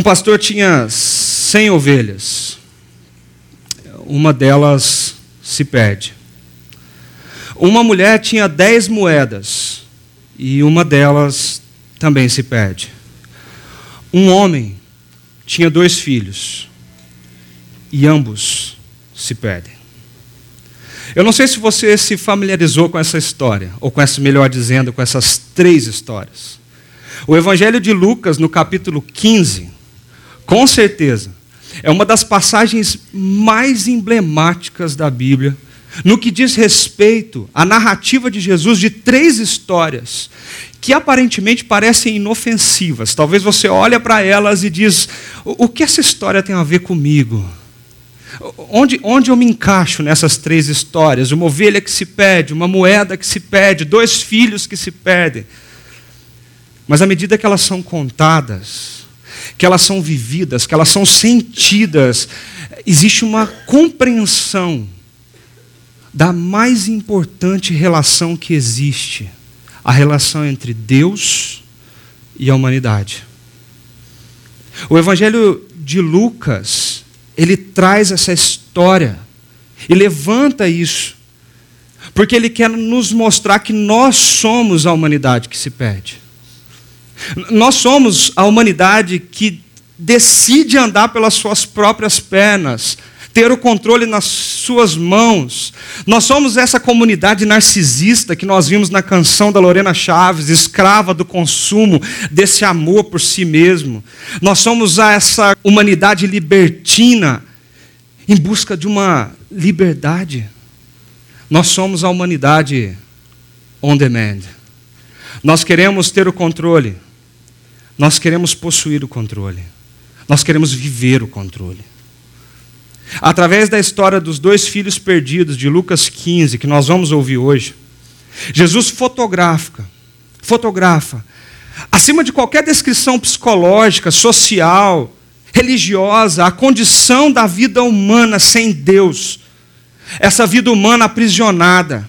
Um pastor tinha 100 ovelhas. Uma delas se perde. Uma mulher tinha 10 moedas. E uma delas também se perde. Um homem tinha dois filhos. E ambos se perdem. Eu não sei se você se familiarizou com essa história, ou com essa, melhor dizendo, com essas três histórias. O Evangelho de Lucas, no capítulo 15, com certeza, é uma das passagens mais emblemáticas da Bíblia, no que diz respeito à narrativa de Jesus de três histórias que aparentemente parecem inofensivas. Talvez você olhe para elas e diz: o que essa história tem a ver comigo? Onde, onde eu me encaixo nessas três histórias? Uma ovelha que se perde, uma moeda que se perde, dois filhos que se perdem. Mas à medida que elas são contadas, que elas são vividas, que elas são sentidas, existe uma compreensão da mais importante relação que existe, a relação entre Deus e a humanidade. O Evangelho de Lucas, ele traz essa história e levanta isso, porque ele quer nos mostrar que nós somos a humanidade que se perde. Nós somos a humanidade que decide andar pelas suas próprias pernas, ter o controle nas suas mãos. Nós somos essa comunidade narcisista que nós vimos na canção da Lorena Chaves, escrava do consumo, desse amor por si mesmo. Nós somos essa humanidade libertina em busca de uma liberdade. Nós somos a humanidade on demand. Nós queremos ter o controle. Nós queremos possuir o controle. Nós queremos viver o controle. Através da história dos dois filhos perdidos de Lucas 15, que nós vamos ouvir hoje, Jesus fotografa, fotografa, acima de qualquer descrição psicológica, social, religiosa, a condição da vida humana sem Deus, essa vida humana aprisionada,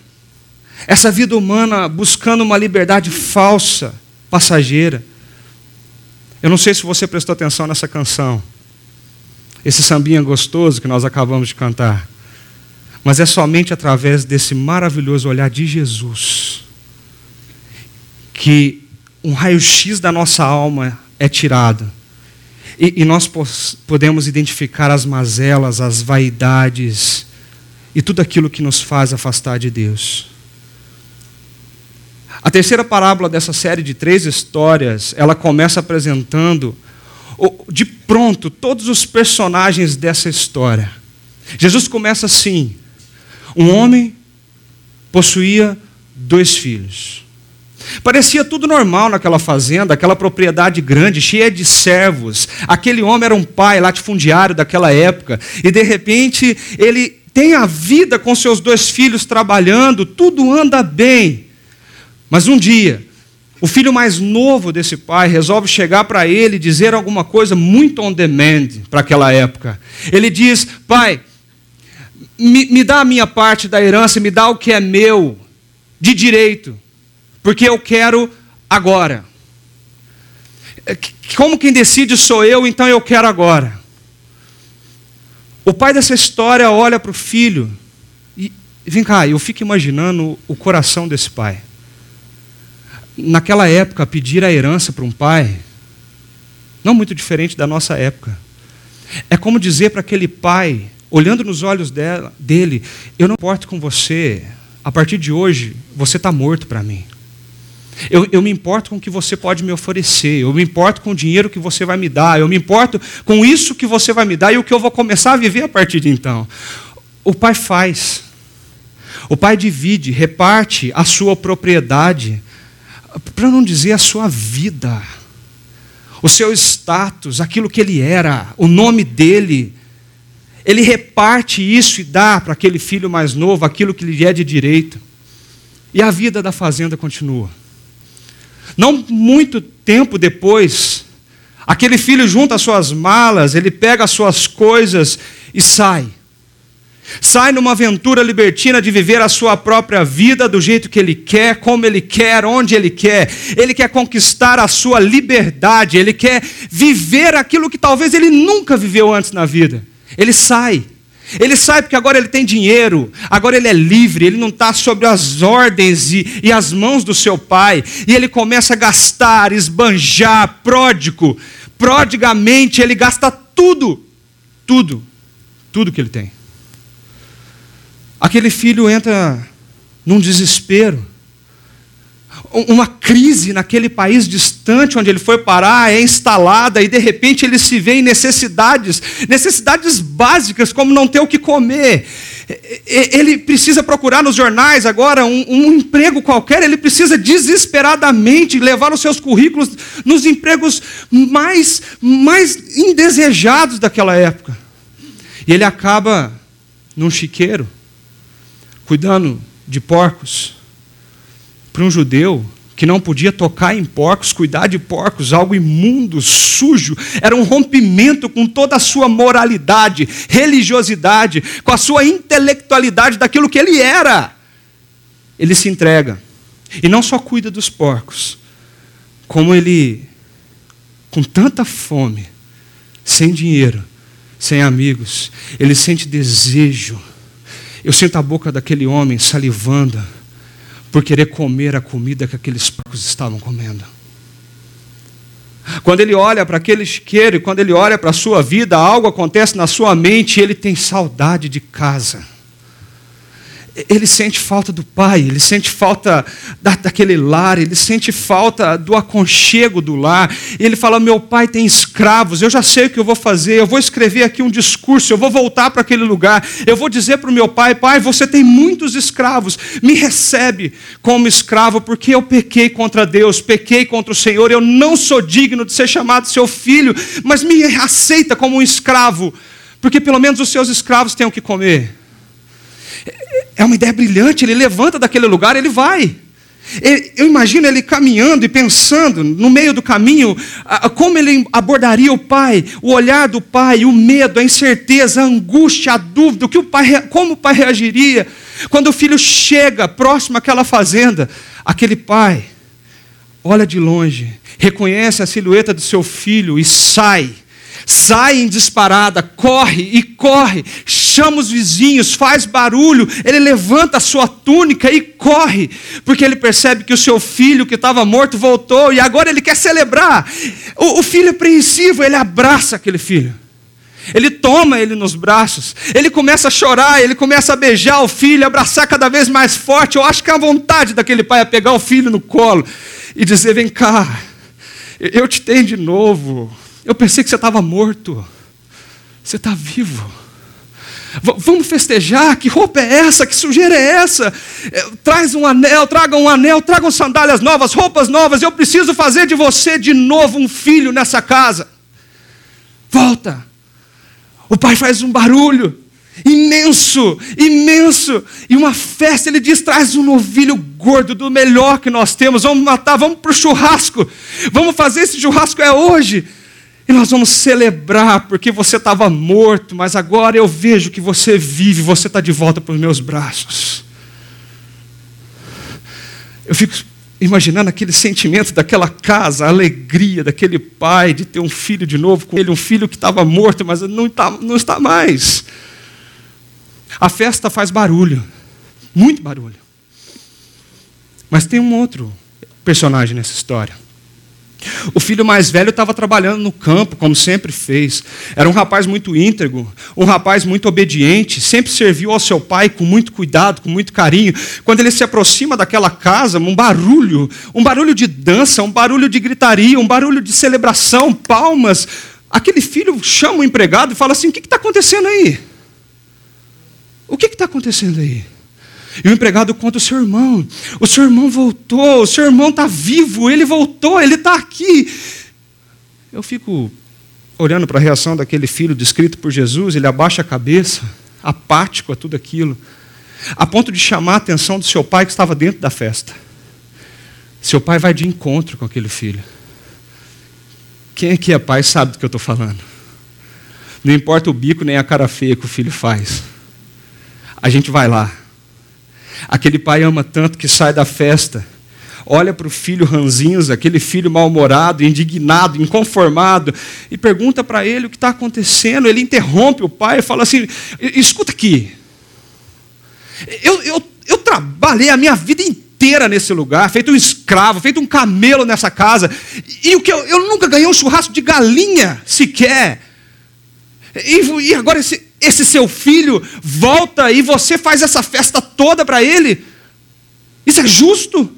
essa vida humana buscando uma liberdade falsa, passageira. Eu não sei se você prestou atenção nessa canção, esse sambinha gostoso que nós acabamos de cantar, mas é somente através desse maravilhoso olhar de Jesus que um raio-x da nossa alma é tirado. E, e nós podemos identificar as mazelas, as vaidades e tudo aquilo que nos faz afastar de Deus. A terceira parábola dessa série de três histórias, ela começa apresentando de pronto todos os personagens dessa história. Jesus começa assim: um homem possuía dois filhos. Parecia tudo normal naquela fazenda, aquela propriedade grande, cheia de servos. Aquele homem era um pai latifundiário daquela época, e de repente ele tem a vida com seus dois filhos trabalhando, tudo anda bem. Mas um dia, o filho mais novo desse pai resolve chegar para ele e dizer alguma coisa muito on demand para aquela época. Ele diz: Pai, me, me, dá a minha parte da herança, me dá o que é meu, de direito, porque eu quero agora. É, como quem decide sou eu, então eu quero agora. O pai dessa história olha para o filho e vem cá, eu fico imaginando o coração desse pai naquela época, pedir a herança para um pai, não muito diferente da nossa época. É como dizer para aquele pai, olhando nos olhos dela, dele: Eu não importo com você, a partir de hoje, você está morto para mim. Eu, eu, me importo com o que você pode me oferecer, eu me importo com o dinheiro que você vai me dar, eu me importo com isso que você vai me dar e o que eu vou começar a viver a partir de então. O pai faz, o pai divide, reparte a sua propriedade para não dizer a sua vida, o seu status, aquilo que ele era, o nome dele. ele reparte isso e dá para aquele filho mais novo aquilo que lhe é de direito. E a vida da fazenda continua. Não muito tempo depois, aquele filho junta as suas malas, ele pega as suas coisas e sai. Sai numa aventura libertina de viver a sua própria vida do jeito que ele quer, como ele quer, onde ele quer. Ele quer conquistar a sua liberdade, ele quer viver aquilo que talvez ele nunca viveu antes na vida. Ele sai. Ele sai porque agora ele tem dinheiro, agora ele é livre, ele não está sob as ordens e, e as mãos do seu pai, e ele começa a gastar, esbanjar, pródigo, prodigamente, ele gasta tudo, tudo, tudo que ele tem. Aquele filho entra num desespero, uma crise naquele país distante onde ele foi parar é instalada e de repente ele se vê em necessidades, necessidades básicas como não ter o que comer. Ele precisa procurar nos jornais agora um, um emprego qualquer, ele precisa desesperadamente levar os seus currículos nos empregos mais, mais indesejados daquela época. E ele acaba num chiqueiro, cuidando de porcos para um judeu que não podia tocar em porcos, cuidar de porcos, algo imundo, sujo, era um rompimento com toda a sua moralidade, religiosidade, com a sua intelectualidade daquilo que ele era. Ele se entrega. E não só cuida dos porcos, como ele, com tanta fome, sem dinheiro, sem amigos, ele sente desejo. Eu sinto a boca daquele homem salivando por querer comer a comida que aqueles porcos estavam comendo. Quando ele olha para aquele isqueiro, quando ele olha para a sua vida, algo acontece na sua mente e ele tem saudade de casa ele sente falta do pai, ele sente falta da, daquele lar, ele sente falta do aconchego do lar. Ele fala: Meu pai tem escravos, eu já sei o que eu vou fazer, eu vou escrever aqui um discurso, eu vou voltar para aquele lugar, eu vou dizer para o meu pai: Pai, você tem muitos escravos, me recebe como escravo, porque eu pequei contra Deus, pequei contra o Senhor, eu não sou digno de ser chamado seu filho, mas me aceita como um escravo, porque pelo menos os seus escravos têm o que comer. É uma ideia brilhante, ele levanta daquele lugar, ele vai. Eu imagino ele caminhando e pensando no meio do caminho como ele abordaria o pai, o olhar do pai, o medo, a incerteza, a angústia, a dúvida, o que o pai, como o pai reagiria quando o filho chega próximo àquela fazenda. Aquele pai olha de longe, reconhece a silhueta do seu filho e sai sai em disparada, corre e corre, chama os vizinhos, faz barulho, ele levanta a sua túnica e corre, porque ele percebe que o seu filho que estava morto voltou e agora ele quer celebrar. O, o filho é apreensivo, ele abraça aquele filho. Ele toma ele nos braços, ele começa a chorar, ele começa a beijar o filho, abraçar cada vez mais forte. Eu acho que a vontade daquele pai é pegar o filho no colo e dizer: Vem cá, eu te tenho de novo. Eu pensei que você estava morto. Você está vivo. V vamos festejar? Que roupa é essa? Que sujeira é essa? É, traz um anel, traga um anel, tragam sandálias novas, roupas novas. Eu preciso fazer de você de novo um filho nessa casa. Volta. O pai faz um barulho imenso, imenso, e uma festa. Ele diz: traz um novilho gordo, do melhor que nós temos. Vamos matar, vamos para o churrasco. Vamos fazer esse churrasco é hoje. E nós vamos celebrar, porque você estava morto, mas agora eu vejo que você vive, você está de volta para os meus braços. Eu fico imaginando aquele sentimento daquela casa, a alegria daquele pai de ter um filho de novo com ele, um filho que estava morto, mas não está, não está mais. A festa faz barulho, muito barulho. Mas tem um outro personagem nessa história. O filho mais velho estava trabalhando no campo, como sempre fez. Era um rapaz muito íntegro, um rapaz muito obediente, sempre serviu ao seu pai com muito cuidado, com muito carinho. Quando ele se aproxima daquela casa, um barulho, um barulho de dança, um barulho de gritaria, um barulho de celebração, palmas. Aquele filho chama o empregado e fala assim: O que está acontecendo aí? O que está acontecendo aí? E o empregado conta o seu irmão. O seu irmão voltou, o seu irmão está vivo, ele voltou, ele está aqui. Eu fico olhando para a reação daquele filho descrito por Jesus, ele abaixa a cabeça, apático a tudo aquilo, a ponto de chamar a atenção do seu pai que estava dentro da festa. Seu pai vai de encontro com aquele filho. Quem aqui é pai sabe do que eu estou falando. Não importa o bico nem a cara feia que o filho faz. A gente vai lá. Aquele pai ama tanto que sai da festa, olha para o filho ranzinhos, aquele filho mal-humorado, indignado, inconformado, e pergunta para ele o que está acontecendo. Ele interrompe o pai e fala assim: escuta aqui. Eu, eu, eu trabalhei a minha vida inteira nesse lugar, feito um escravo, feito um camelo nessa casa, e o que eu, eu nunca ganhei um churrasco de galinha sequer. E, e agora esse, esse seu filho volta e você faz essa festa toda para ele? Isso é justo?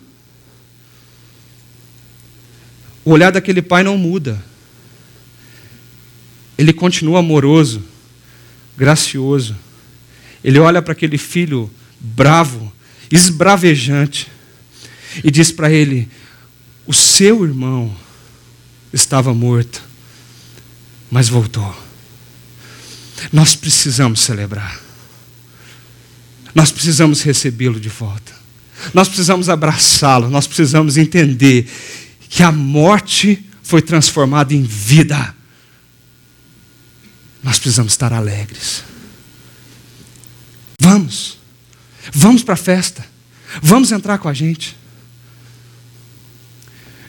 O olhar daquele pai não muda. Ele continua amoroso, gracioso. Ele olha para aquele filho bravo, esbravejante, e diz para ele: O seu irmão estava morto, mas voltou. Nós precisamos celebrar. Nós precisamos recebê-lo de volta. Nós precisamos abraçá-lo. Nós precisamos entender que a morte foi transformada em vida. Nós precisamos estar alegres. Vamos. Vamos para a festa. Vamos entrar com a gente.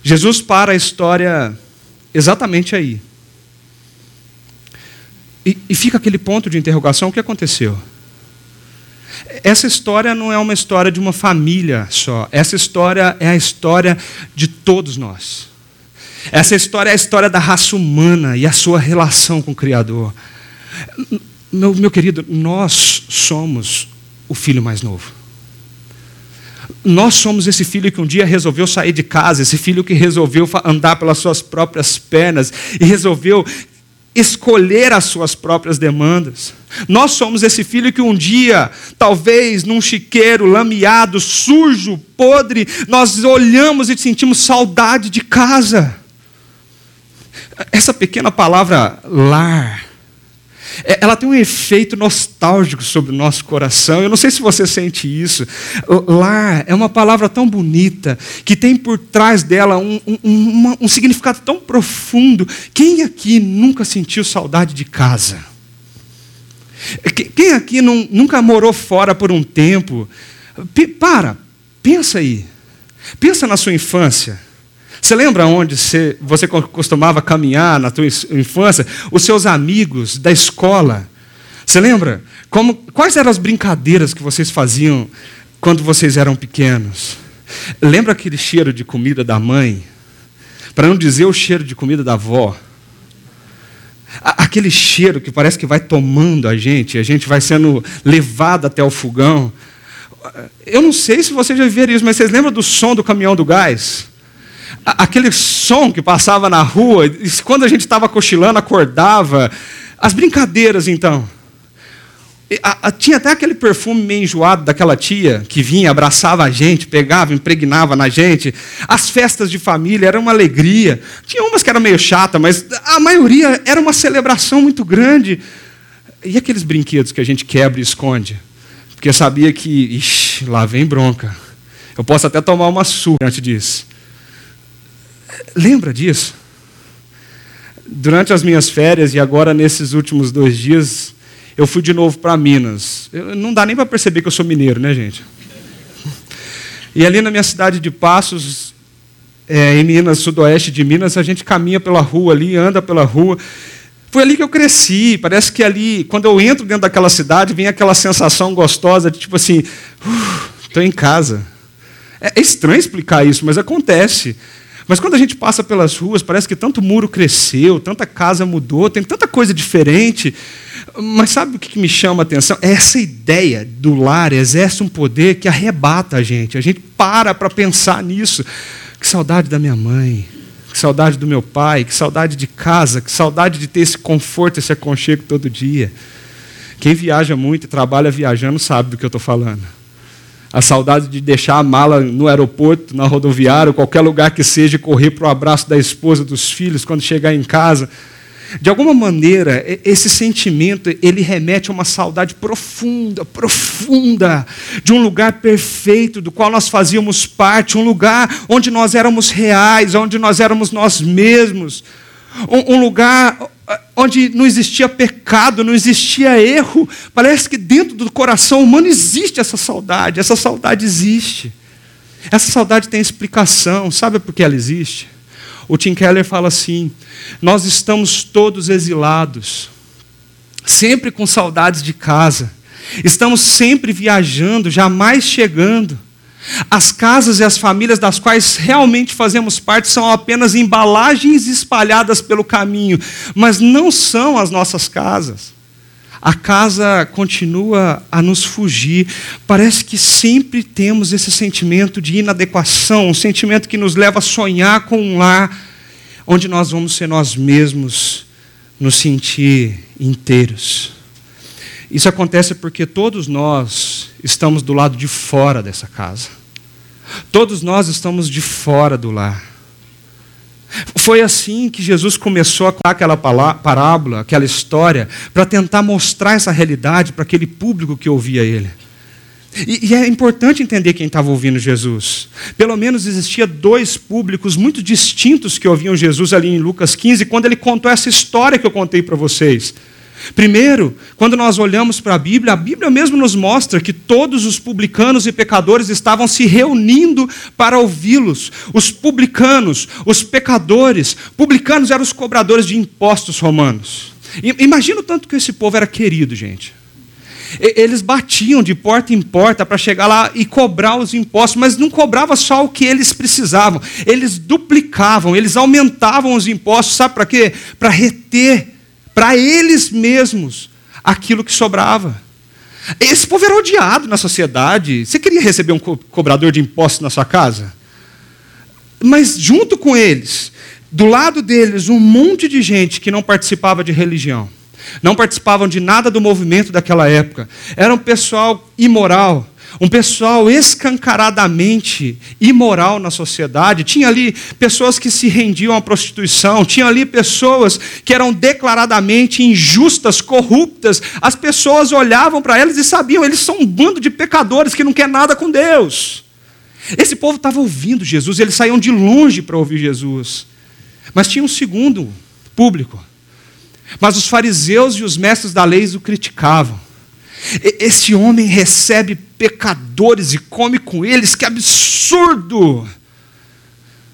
Jesus para a história exatamente aí. E, e fica aquele ponto de interrogação: o que aconteceu? Essa história não é uma história de uma família só. Essa história é a história de todos nós. Essa história é a história da raça humana e a sua relação com o Criador. Meu, meu querido, nós somos o filho mais novo. Nós somos esse filho que um dia resolveu sair de casa, esse filho que resolveu andar pelas suas próprias pernas e resolveu escolher as suas próprias demandas. Nós somos esse filho que um dia, talvez num chiqueiro lameado, sujo, podre, nós olhamos e sentimos saudade de casa. Essa pequena palavra lar ela tem um efeito nostálgico sobre o nosso coração. Eu não sei se você sente isso. Lar é uma palavra tão bonita, que tem por trás dela um, um, um, um significado tão profundo. Quem aqui nunca sentiu saudade de casa? Quem aqui não, nunca morou fora por um tempo? Para, pensa aí. Pensa na sua infância. Você lembra onde você, costumava caminhar na tua infância? Os seus amigos da escola. Você lembra? Como, quais eram as brincadeiras que vocês faziam quando vocês eram pequenos? Lembra aquele cheiro de comida da mãe? Para não dizer o cheiro de comida da avó. Aquele cheiro que parece que vai tomando a gente, a gente vai sendo levado até o fogão. Eu não sei se vocês já viram isso, mas vocês lembram do som do caminhão do gás? Aquele som que passava na rua, quando a gente estava cochilando, acordava. As brincadeiras, então. A, a, tinha até aquele perfume meio enjoado daquela tia que vinha, abraçava a gente, pegava, impregnava na gente. As festas de família eram uma alegria. Tinha umas que eram meio chata, mas a maioria era uma celebração muito grande. E aqueles brinquedos que a gente quebra e esconde? Porque sabia que, ixi, lá vem bronca. Eu posso até tomar uma surra antes disso. Lembra disso? Durante as minhas férias e agora nesses últimos dois dias, eu fui de novo para Minas. Eu, não dá nem para perceber que eu sou mineiro, né, gente? E ali na minha cidade de Passos, é, em Minas, sudoeste de Minas, a gente caminha pela rua ali, anda pela rua. Foi ali que eu cresci. Parece que ali, quando eu entro dentro daquela cidade, vem aquela sensação gostosa de tipo assim, estou em casa. É, é estranho explicar isso, mas acontece. Mas quando a gente passa pelas ruas, parece que tanto muro cresceu, tanta casa mudou, tem tanta coisa diferente. Mas sabe o que me chama a atenção? É essa ideia do lar exerce um poder que arrebata a gente. A gente para para pensar nisso. Que saudade da minha mãe, que saudade do meu pai, que saudade de casa, que saudade de ter esse conforto, esse aconchego todo dia. Quem viaja muito e trabalha viajando sabe do que eu estou falando a saudade de deixar a mala no aeroporto, na rodoviária, qualquer lugar que seja, e correr para o abraço da esposa, dos filhos, quando chegar em casa. De alguma maneira, esse sentimento, ele remete a uma saudade profunda, profunda, de um lugar perfeito do qual nós fazíamos parte, um lugar onde nós éramos reais, onde nós éramos nós mesmos, um, lugar onde não existia pecado, não existia erro. Parece que dentro do coração humano existe essa saudade, essa saudade existe. Essa saudade tem explicação, sabe por que ela existe? O Tim Keller fala assim: nós estamos todos exilados, sempre com saudades de casa, estamos sempre viajando, jamais chegando. As casas e as famílias das quais realmente fazemos parte são apenas embalagens espalhadas pelo caminho, mas não são as nossas casas. A casa continua a nos fugir. Parece que sempre temos esse sentimento de inadequação, um sentimento que nos leva a sonhar com um lar onde nós vamos ser nós mesmos, nos sentir inteiros. Isso acontece porque todos nós estamos do lado de fora dessa casa. Todos nós estamos de fora do lar. Foi assim que Jesus começou a contar aquela parábola, aquela história, para tentar mostrar essa realidade para aquele público que ouvia ele. E, e é importante entender quem estava ouvindo Jesus. Pelo menos existia dois públicos muito distintos que ouviam Jesus ali em Lucas 15, quando ele contou essa história que eu contei para vocês. Primeiro, quando nós olhamos para a Bíblia, a Bíblia mesmo nos mostra que todos os publicanos e pecadores estavam se reunindo para ouvi-los. Os publicanos, os pecadores, publicanos eram os cobradores de impostos romanos. Imagina o tanto que esse povo era querido, gente. Eles batiam de porta em porta para chegar lá e cobrar os impostos, mas não cobrava só o que eles precisavam, eles duplicavam, eles aumentavam os impostos, sabe para quê? Para reter para eles mesmos aquilo que sobrava. Esse povo era odiado na sociedade. Você queria receber um co cobrador de impostos na sua casa? Mas junto com eles, do lado deles, um monte de gente que não participava de religião, não participavam de nada do movimento daquela época, era um pessoal imoral, um pessoal escancaradamente imoral na sociedade. Tinha ali pessoas que se rendiam à prostituição, tinha ali pessoas que eram declaradamente injustas, corruptas. As pessoas olhavam para elas e sabiam, eles são um bando de pecadores que não quer nada com Deus. Esse povo estava ouvindo Jesus, eles saíam de longe para ouvir Jesus. Mas tinha um segundo público. Mas os fariseus e os mestres da lei o criticavam. Esse homem recebe pecadores e come com eles, que absurdo!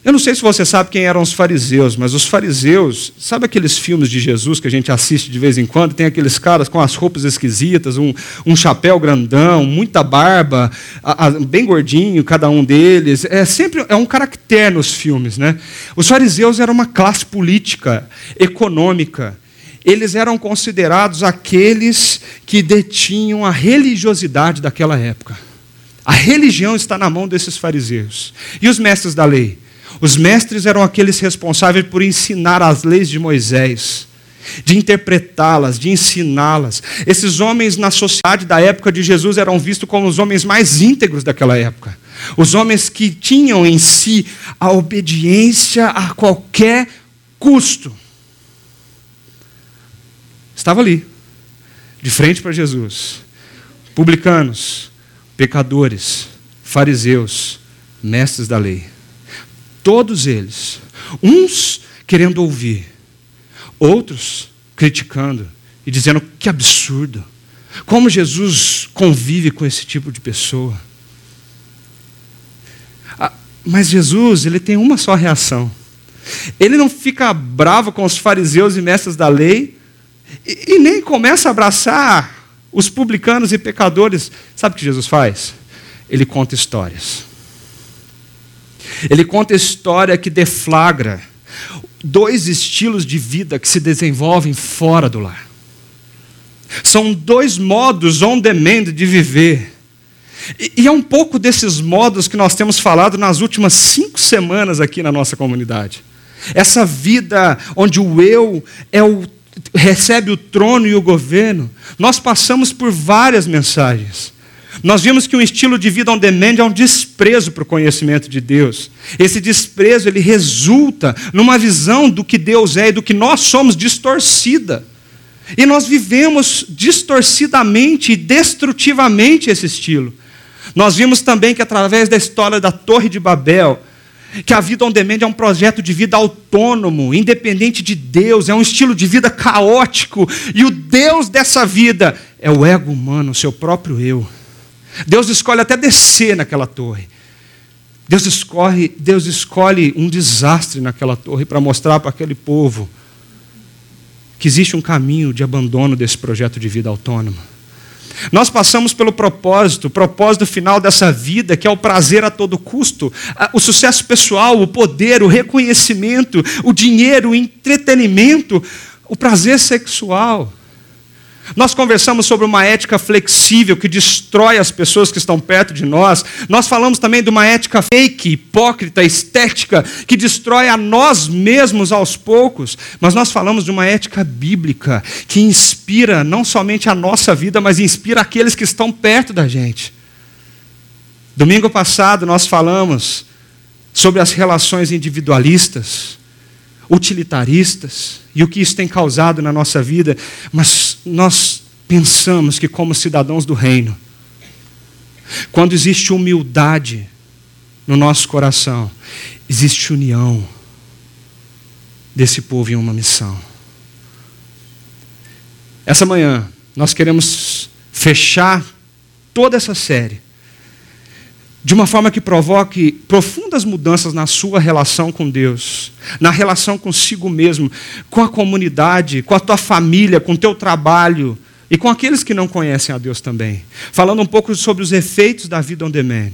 Eu não sei se você sabe quem eram os fariseus, mas os fariseus, sabe aqueles filmes de Jesus que a gente assiste de vez em quando? Tem aqueles caras com as roupas esquisitas, um, um chapéu grandão, muita barba, a, a, bem gordinho cada um deles. É sempre é um caractere nos filmes, né? Os fariseus eram uma classe política, econômica, eles eram considerados aqueles que detinham a religiosidade daquela época. A religião está na mão desses fariseus. E os mestres da lei? Os mestres eram aqueles responsáveis por ensinar as leis de Moisés, de interpretá-las, de ensiná-las. Esses homens na sociedade da época de Jesus eram vistos como os homens mais íntegros daquela época. Os homens que tinham em si a obediência a qualquer custo estava ali, de frente para Jesus. Publicanos, pecadores, fariseus, mestres da lei. Todos eles, uns querendo ouvir, outros criticando e dizendo que absurdo. Como Jesus convive com esse tipo de pessoa? Ah, mas Jesus, ele tem uma só reação. Ele não fica bravo com os fariseus e mestres da lei, e, e nem começa a abraçar os publicanos e pecadores. Sabe o que Jesus faz? Ele conta histórias. Ele conta história que deflagra dois estilos de vida que se desenvolvem fora do lar. São dois modos on demand de viver. E, é um pouco desses modos que nós temos falado nas últimas cinco semanas aqui na nossa comunidade. Essa vida onde o eu é o recebe o trono e o governo, nós passamos por várias mensagens. Nós vimos que um estilo de vida on demand é um desprezo para o conhecimento de Deus. Esse desprezo ele resulta numa visão do que Deus é e do que nós somos distorcida. E nós vivemos distorcidamente e destrutivamente esse estilo. Nós vimos também que através da história da Torre de Babel, que a vida on demand é um projeto de vida autônomo, independente de Deus, é um estilo de vida caótico, e o Deus dessa vida é o ego humano, o seu próprio eu. Deus escolhe até descer naquela torre. Deus escolhe, Deus escolhe um desastre naquela torre para mostrar para aquele povo que existe um caminho de abandono desse projeto de vida autônoma. Nós passamos pelo propósito, o propósito final dessa vida, que é o prazer a todo custo, o sucesso pessoal, o poder, o reconhecimento, o dinheiro, o entretenimento, o prazer sexual. Nós conversamos sobre uma ética flexível que destrói as pessoas que estão perto de nós. Nós falamos também de uma ética fake, hipócrita, estética, que destrói a nós mesmos aos poucos. Mas nós falamos de uma ética bíblica que inspira não somente a nossa vida, mas inspira aqueles que estão perto da gente. Domingo passado nós falamos sobre as relações individualistas utilitaristas e o que isso tem causado na nossa vida, mas nós pensamos que, como cidadãos do reino, quando existe humildade no nosso coração, existe união desse povo em uma missão. Essa manhã, nós queremos fechar toda essa série de uma forma que provoque profundas mudanças na sua relação com Deus, na relação consigo mesmo, com a comunidade, com a tua família, com o teu trabalho e com aqueles que não conhecem a Deus também. Falando um pouco sobre os efeitos da vida on demand.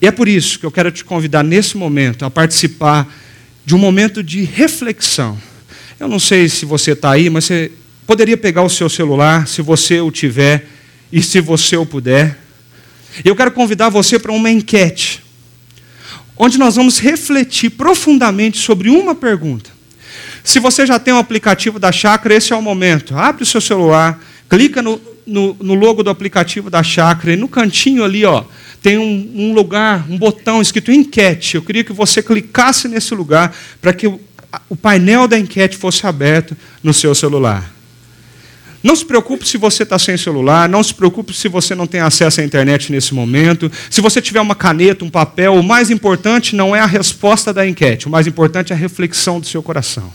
E é por isso que eu quero te convidar nesse momento a participar de um momento de reflexão. Eu não sei se você está aí, mas você poderia pegar o seu celular, se você o tiver e se você o puder eu quero convidar você para uma enquete, onde nós vamos refletir profundamente sobre uma pergunta. Se você já tem o um aplicativo da Chácara, esse é o momento. Abre o seu celular, clica no, no, no logo do aplicativo da Chácara e no cantinho ali, ó, tem um, um, lugar, um botão escrito enquete. Eu queria que você clicasse nesse lugar para que o, o painel da enquete fosse aberto no seu celular. Não se preocupe se você está sem celular, não se preocupe se você não tem acesso à internet nesse momento. Se você tiver uma caneta, um papel, o mais importante não é a resposta da enquete, o mais importante é a reflexão do seu coração.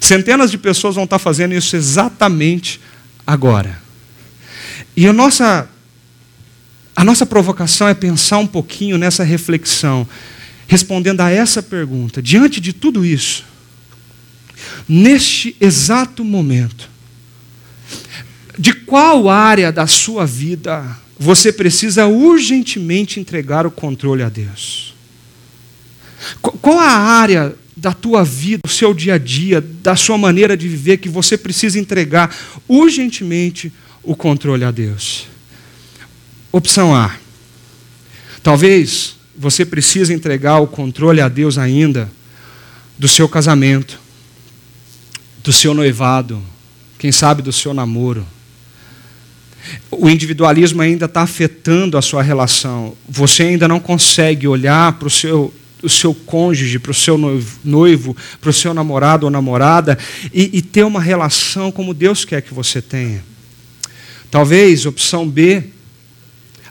Centenas de pessoas vão estar fazendo isso exatamente agora. E a nossa, a nossa provocação é pensar um pouquinho nessa reflexão, respondendo a essa pergunta. Diante de tudo isso, neste exato momento, de qual área da sua vida você precisa urgentemente entregar o controle a Deus? Qual a área da tua vida, do seu dia a dia, da sua maneira de viver que você precisa entregar urgentemente o controle a Deus? Opção A. Talvez você precise entregar o controle a Deus ainda do seu casamento, do seu noivado, quem sabe do seu namoro. O individualismo ainda está afetando a sua relação. Você ainda não consegue olhar para o seu, o seu cônjuge, para o seu noivo, para o seu namorado ou namorada e, e ter uma relação como Deus quer que você tenha. Talvez, opção B,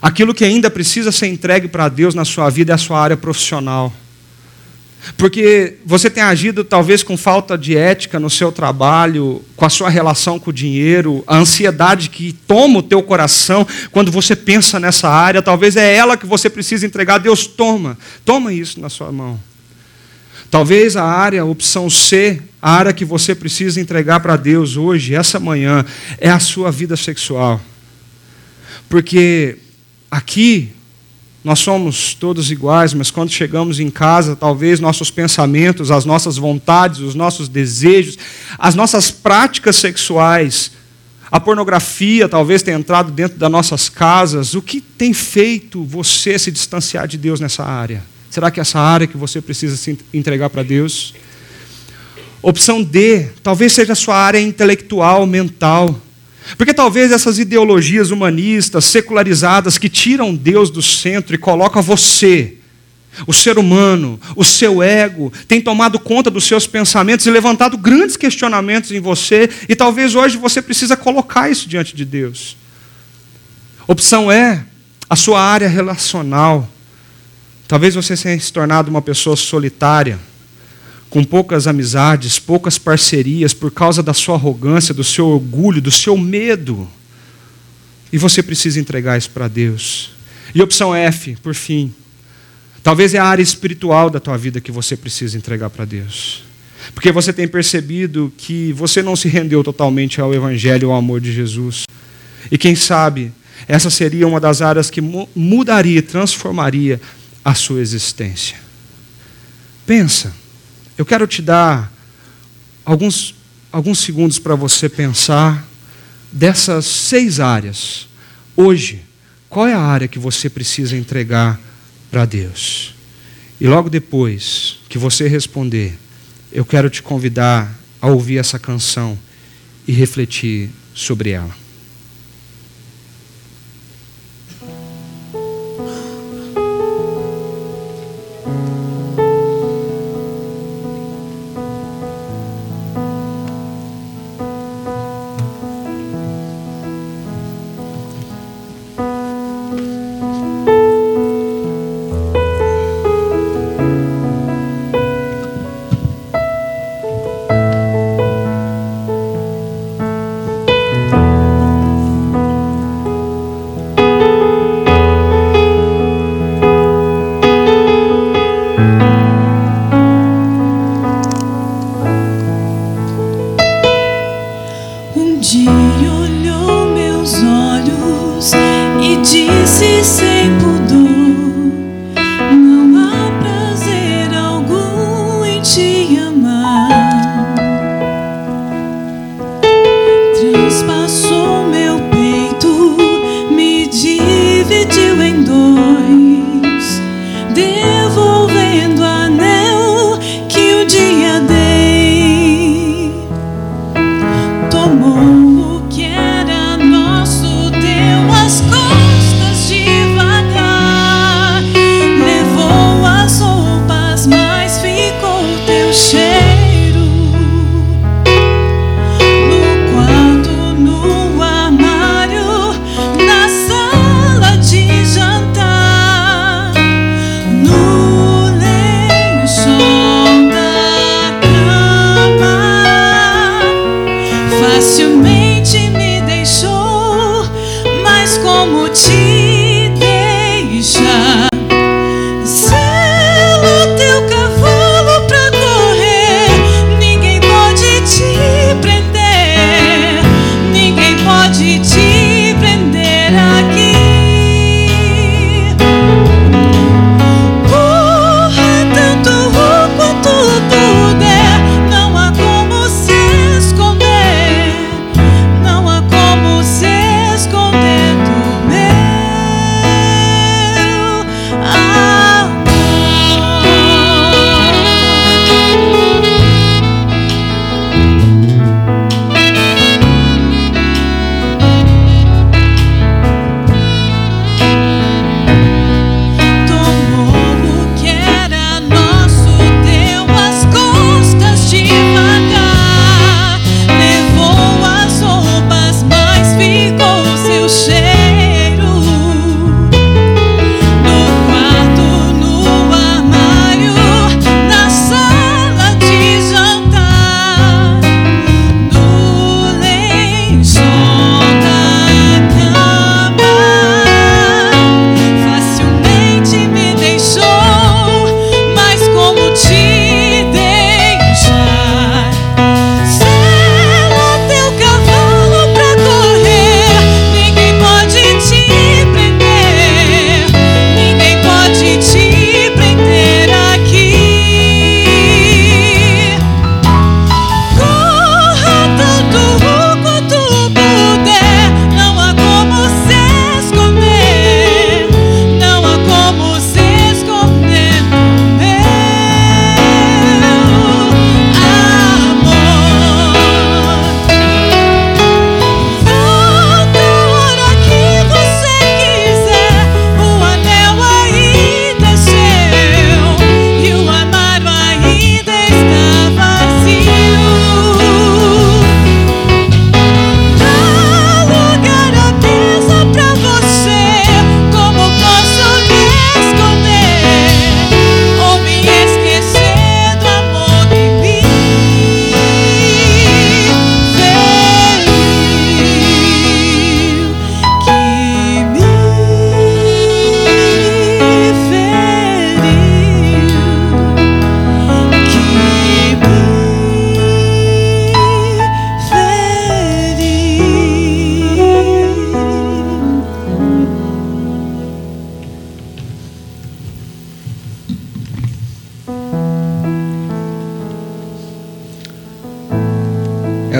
aquilo que ainda precisa ser entregue para Deus na sua vida é a sua área profissional. Porque você tem agido talvez com falta de ética no seu trabalho, com a sua relação com o dinheiro, a ansiedade que toma o teu coração quando você pensa nessa área, talvez é ela que você precisa entregar. Deus toma, toma isso na sua mão. Talvez a área, a opção C, a área que você precisa entregar para Deus hoje, essa manhã, é a sua vida sexual. Porque aqui nós somos todos iguais, mas quando chegamos em casa, talvez nossos pensamentos, as nossas vontades, os nossos desejos, as nossas práticas sexuais, a pornografia talvez tenha entrado dentro das nossas casas. O que tem feito você se distanciar de Deus nessa área? Será que é essa área que você precisa se entregar para Deus? Opção D, talvez seja a sua área intelectual, mental. Porque talvez essas ideologias humanistas, secularizadas, que tiram Deus do centro e colocam você, o ser humano, o seu ego, tem tomado conta dos seus pensamentos e levantado grandes questionamentos em você, e talvez hoje você precisa colocar isso diante de Deus. Opção é a sua área relacional. Talvez você tenha se tornado uma pessoa solitária com poucas amizades, poucas parcerias, por causa da sua arrogância, do seu orgulho, do seu medo. E você precisa entregar isso para Deus. E opção F, por fim. Talvez é a área espiritual da tua vida que você precisa entregar para Deus. Porque você tem percebido que você não se rendeu totalmente ao Evangelho, ao amor de Jesus. E quem sabe, essa seria uma das áreas que mudaria, transformaria a sua existência. Pensa. Eu quero te dar alguns, alguns segundos para você pensar dessas seis áreas. Hoje, qual é a área que você precisa entregar para Deus? E logo depois que você responder, eu quero te convidar a ouvir essa canção e refletir sobre ela.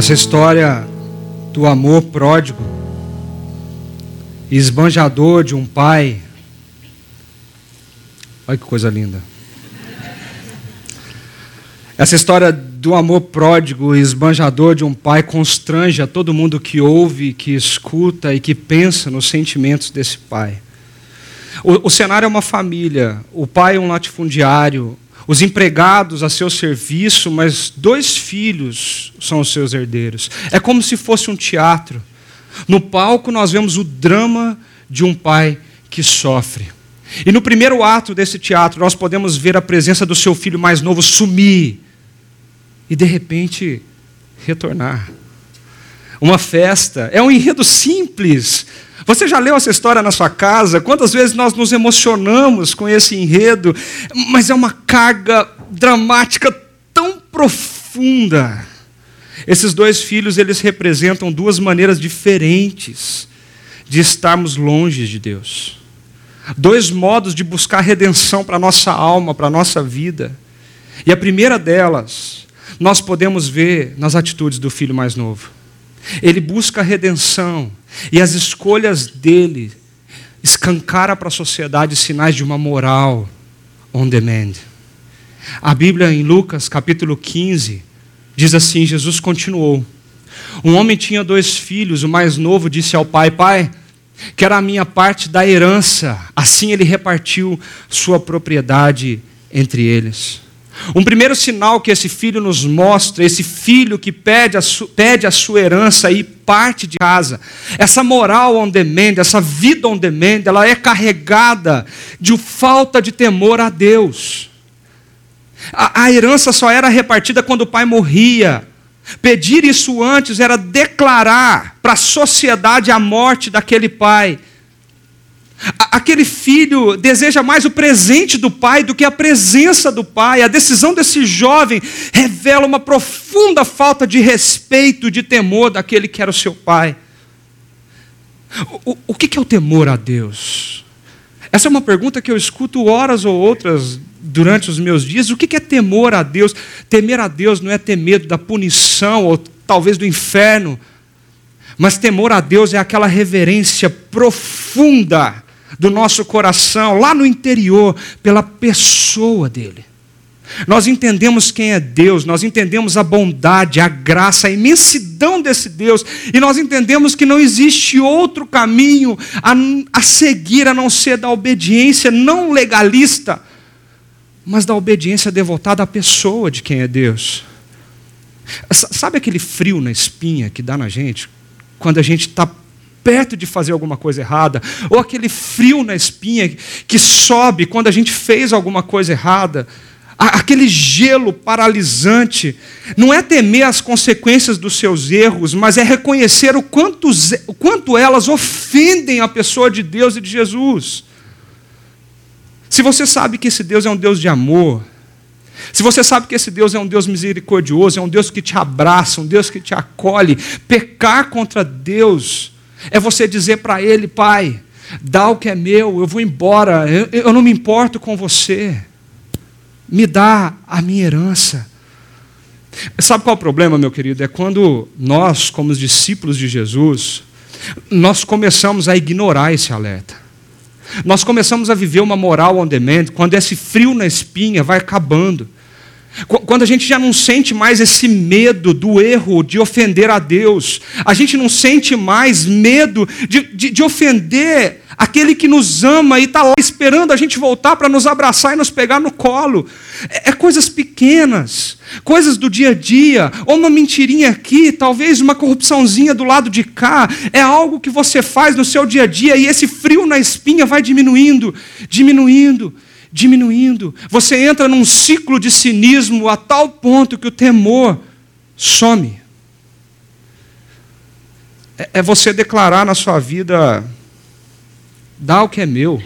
Essa história do amor pródigo, esbanjador de um pai. Olha que coisa linda. Essa história do amor pródigo e esbanjador de um pai constrange a todo mundo que ouve, que escuta e que pensa nos sentimentos desse pai. O, o cenário é uma família, o pai é um latifundiário, os empregados a seu serviço, mas dois filhos são os seus herdeiros. É como se fosse um teatro. No palco nós vemos o drama de um pai que sofre. E no primeiro ato desse teatro nós podemos ver a presença do seu filho mais novo sumir e de repente retornar. Uma festa, é um enredo simples, você já leu essa história na sua casa? Quantas vezes nós nos emocionamos com esse enredo? Mas é uma carga dramática tão profunda. Esses dois filhos, eles representam duas maneiras diferentes de estarmos longe de Deus. Dois modos de buscar redenção para nossa alma, para nossa vida. E a primeira delas, nós podemos ver nas atitudes do filho mais novo. Ele busca redenção e as escolhas dele escancaram para a sociedade sinais de uma moral on demand. A Bíblia em Lucas, capítulo 15, diz assim: Jesus continuou. Um homem tinha dois filhos, o mais novo disse ao pai: Pai, quero a minha parte da herança. Assim ele repartiu sua propriedade entre eles. Um primeiro sinal que esse filho nos mostra, esse filho que pede a, pede a sua herança e parte de casa, essa moral on demand, essa vida on demand, ela é carregada de falta de temor a Deus. A, a herança só era repartida quando o pai morria. Pedir isso antes era declarar para a sociedade a morte daquele pai. Aquele filho deseja mais o presente do pai do que a presença do pai. A decisão desse jovem revela uma profunda falta de respeito, de temor daquele que era o seu pai. O, o, o que é o temor a Deus? Essa é uma pergunta que eu escuto horas ou outras durante os meus dias. O que é temor a Deus? Temer a Deus não é ter medo da punição ou talvez do inferno. Mas temor a Deus é aquela reverência profunda do nosso coração, lá no interior, pela pessoa dele. Nós entendemos quem é Deus, nós entendemos a bondade, a graça, a imensidão desse Deus, e nós entendemos que não existe outro caminho a, a seguir a não ser da obediência não legalista, mas da obediência devotada à pessoa de quem é Deus. Sabe aquele frio na espinha que dá na gente? Quando a gente está perto de fazer alguma coisa errada, ou aquele frio na espinha que sobe quando a gente fez alguma coisa errada, aquele gelo paralisante, não é temer as consequências dos seus erros, mas é reconhecer o quanto, o quanto elas ofendem a pessoa de Deus e de Jesus. Se você sabe que esse Deus é um Deus de amor, se você sabe que esse Deus é um Deus misericordioso, é um Deus que te abraça, um Deus que te acolhe, pecar contra Deus é você dizer para ele, pai, dá o que é meu, eu vou embora, eu, eu não me importo com você. Me dá a minha herança. Sabe qual é o problema, meu querido? É quando nós, como os discípulos de Jesus, nós começamos a ignorar esse alerta. Nós começamos a viver uma moral on demand, quando esse frio na espinha vai acabando. Quando a gente já não sente mais esse medo do erro, de ofender a Deus, a gente não sente mais medo de, de, de ofender aquele que nos ama e está lá esperando a gente voltar para nos abraçar e nos pegar no colo. É, é, coisas pequenas, coisas do dia a dia, ou uma mentirinha aqui, talvez uma corrupçãozinha do lado de cá. É algo que você faz no seu dia a dia e esse frio na espinha vai diminuindo, diminuindo diminuindo. Você entra num ciclo de cinismo a tal ponto que o temor some. É, é você declarar na sua vida: dá o que é meu.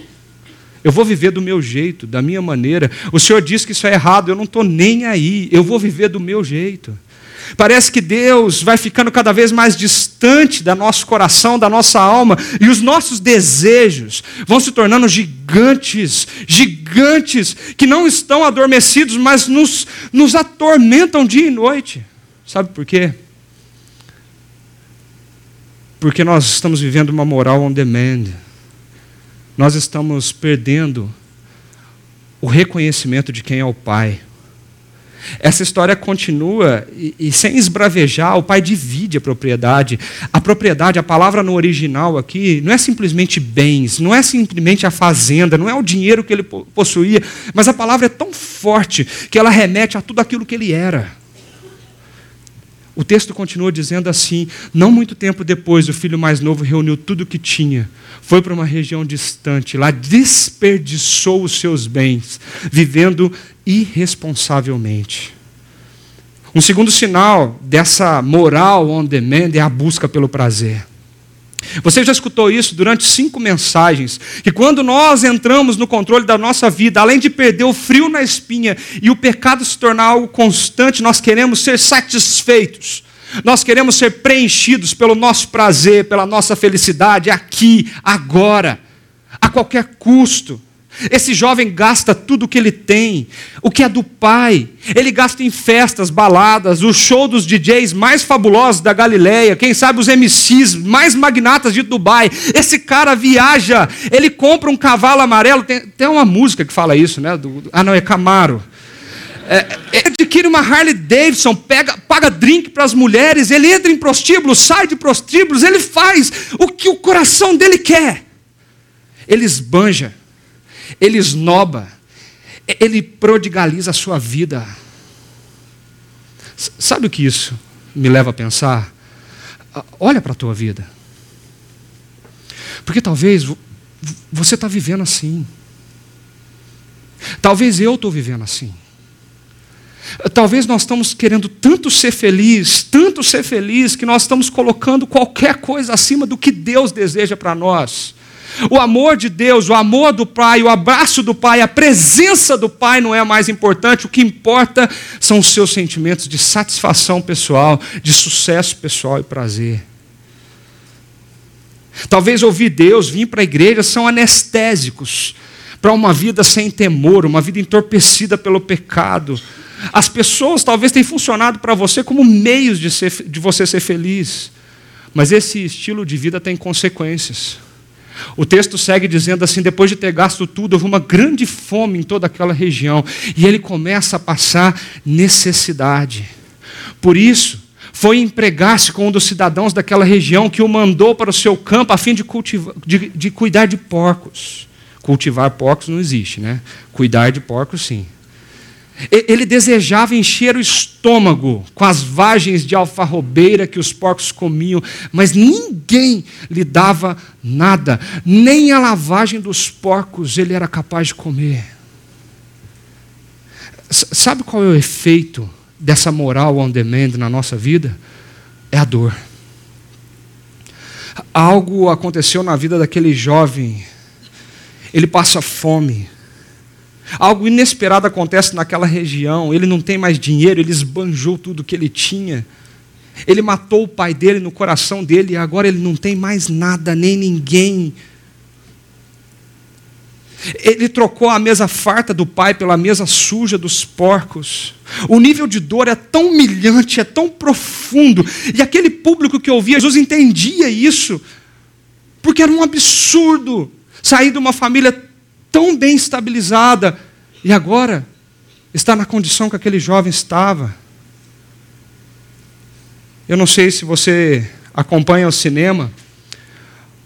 Eu vou viver do meu jeito, da minha maneira. O Senhor diz que isso é errado, eu não estou nem aí. Eu vou viver do meu jeito. Parece que Deus vai ficando cada vez mais distante da nosso coração, da nossa alma, e os nossos desejos vão se tornando gigantes, gigantes, que não estão adormecidos, mas nos, nos atormentam dia e noite. Sabe por quê? Porque nós estamos vivendo uma moral on demand. Nós estamos perdendo o reconhecimento de quem é o Pai. Essa história continua e, e, sem esbravejar, o pai divide a propriedade. A propriedade, a palavra no original aqui, não é simplesmente bens, não é simplesmente a fazenda, não é o dinheiro que ele possuía, mas a palavra é tão forte que ela remete a tudo aquilo que ele era. O texto continua dizendo assim: Não muito tempo depois, o filho mais novo reuniu tudo o que tinha, foi para uma região distante, lá desperdiçou os seus bens, vivendo irresponsavelmente. Um segundo sinal dessa moral on demand é a busca pelo prazer. Você já escutou isso durante cinco mensagens, que quando nós entramos no controle da nossa vida, além de perder o frio na espinha e o pecado se tornar algo constante, nós queremos ser satisfeitos. Nós queremos ser preenchidos pelo nosso prazer, pela nossa felicidade aqui, agora, a qualquer custo. Esse jovem gasta tudo o que ele tem, o que é do pai. Ele gasta em festas, baladas, o show dos DJs mais fabulosos da Galileia, quem sabe os MCs mais magnatas de Dubai. Esse cara viaja, ele compra um cavalo amarelo. Tem, tem uma música que fala isso, né? Do, ah, não, é Camaro. É, ele adquire uma Harley Davidson, pega, paga drink para as mulheres, ele entra em prostíbulos, sai de prostíbulos, ele faz o que o coração dele quer. Ele esbanja ele esnoba, ele prodigaliza a sua vida. Sabe o que isso me leva a pensar? Olha para a tua vida. Porque talvez você está vivendo assim. Talvez eu estou vivendo assim. Talvez nós estamos querendo tanto ser feliz, tanto ser feliz, que nós estamos colocando qualquer coisa acima do que Deus deseja para nós. O amor de Deus, o amor do Pai, o abraço do Pai, a presença do Pai não é mais importante. O que importa são os seus sentimentos de satisfação pessoal, de sucesso pessoal e prazer. Talvez ouvir Deus, vir para a igreja, são anestésicos para uma vida sem temor, uma vida entorpecida pelo pecado. As pessoas talvez tenham funcionado para você como meios de, ser, de você ser feliz, mas esse estilo de vida tem consequências. O texto segue dizendo assim: depois de ter gasto tudo, houve uma grande fome em toda aquela região, e ele começa a passar necessidade. Por isso, foi empregar-se com um dos cidadãos daquela região que o mandou para o seu campo a fim de, cultivar, de, de cuidar de porcos. Cultivar porcos não existe, né? Cuidar de porcos, sim. Ele desejava encher o estômago com as vagens de alfarrobeira que os porcos comiam, mas ninguém lhe dava nada, nem a lavagem dos porcos ele era capaz de comer. Sabe qual é o efeito dessa moral on demand na nossa vida? É a dor. Algo aconteceu na vida daquele jovem, ele passa fome Algo inesperado acontece naquela região. Ele não tem mais dinheiro, ele esbanjou tudo que ele tinha. Ele matou o pai dele no coração dele e agora ele não tem mais nada, nem ninguém. Ele trocou a mesa farta do pai pela mesa suja dos porcos. O nível de dor é tão humilhante, é tão profundo. E aquele público que ouvia Jesus entendia isso, porque era um absurdo sair de uma família tão bem estabilizada, e agora está na condição que aquele jovem estava. Eu não sei se você acompanha o cinema,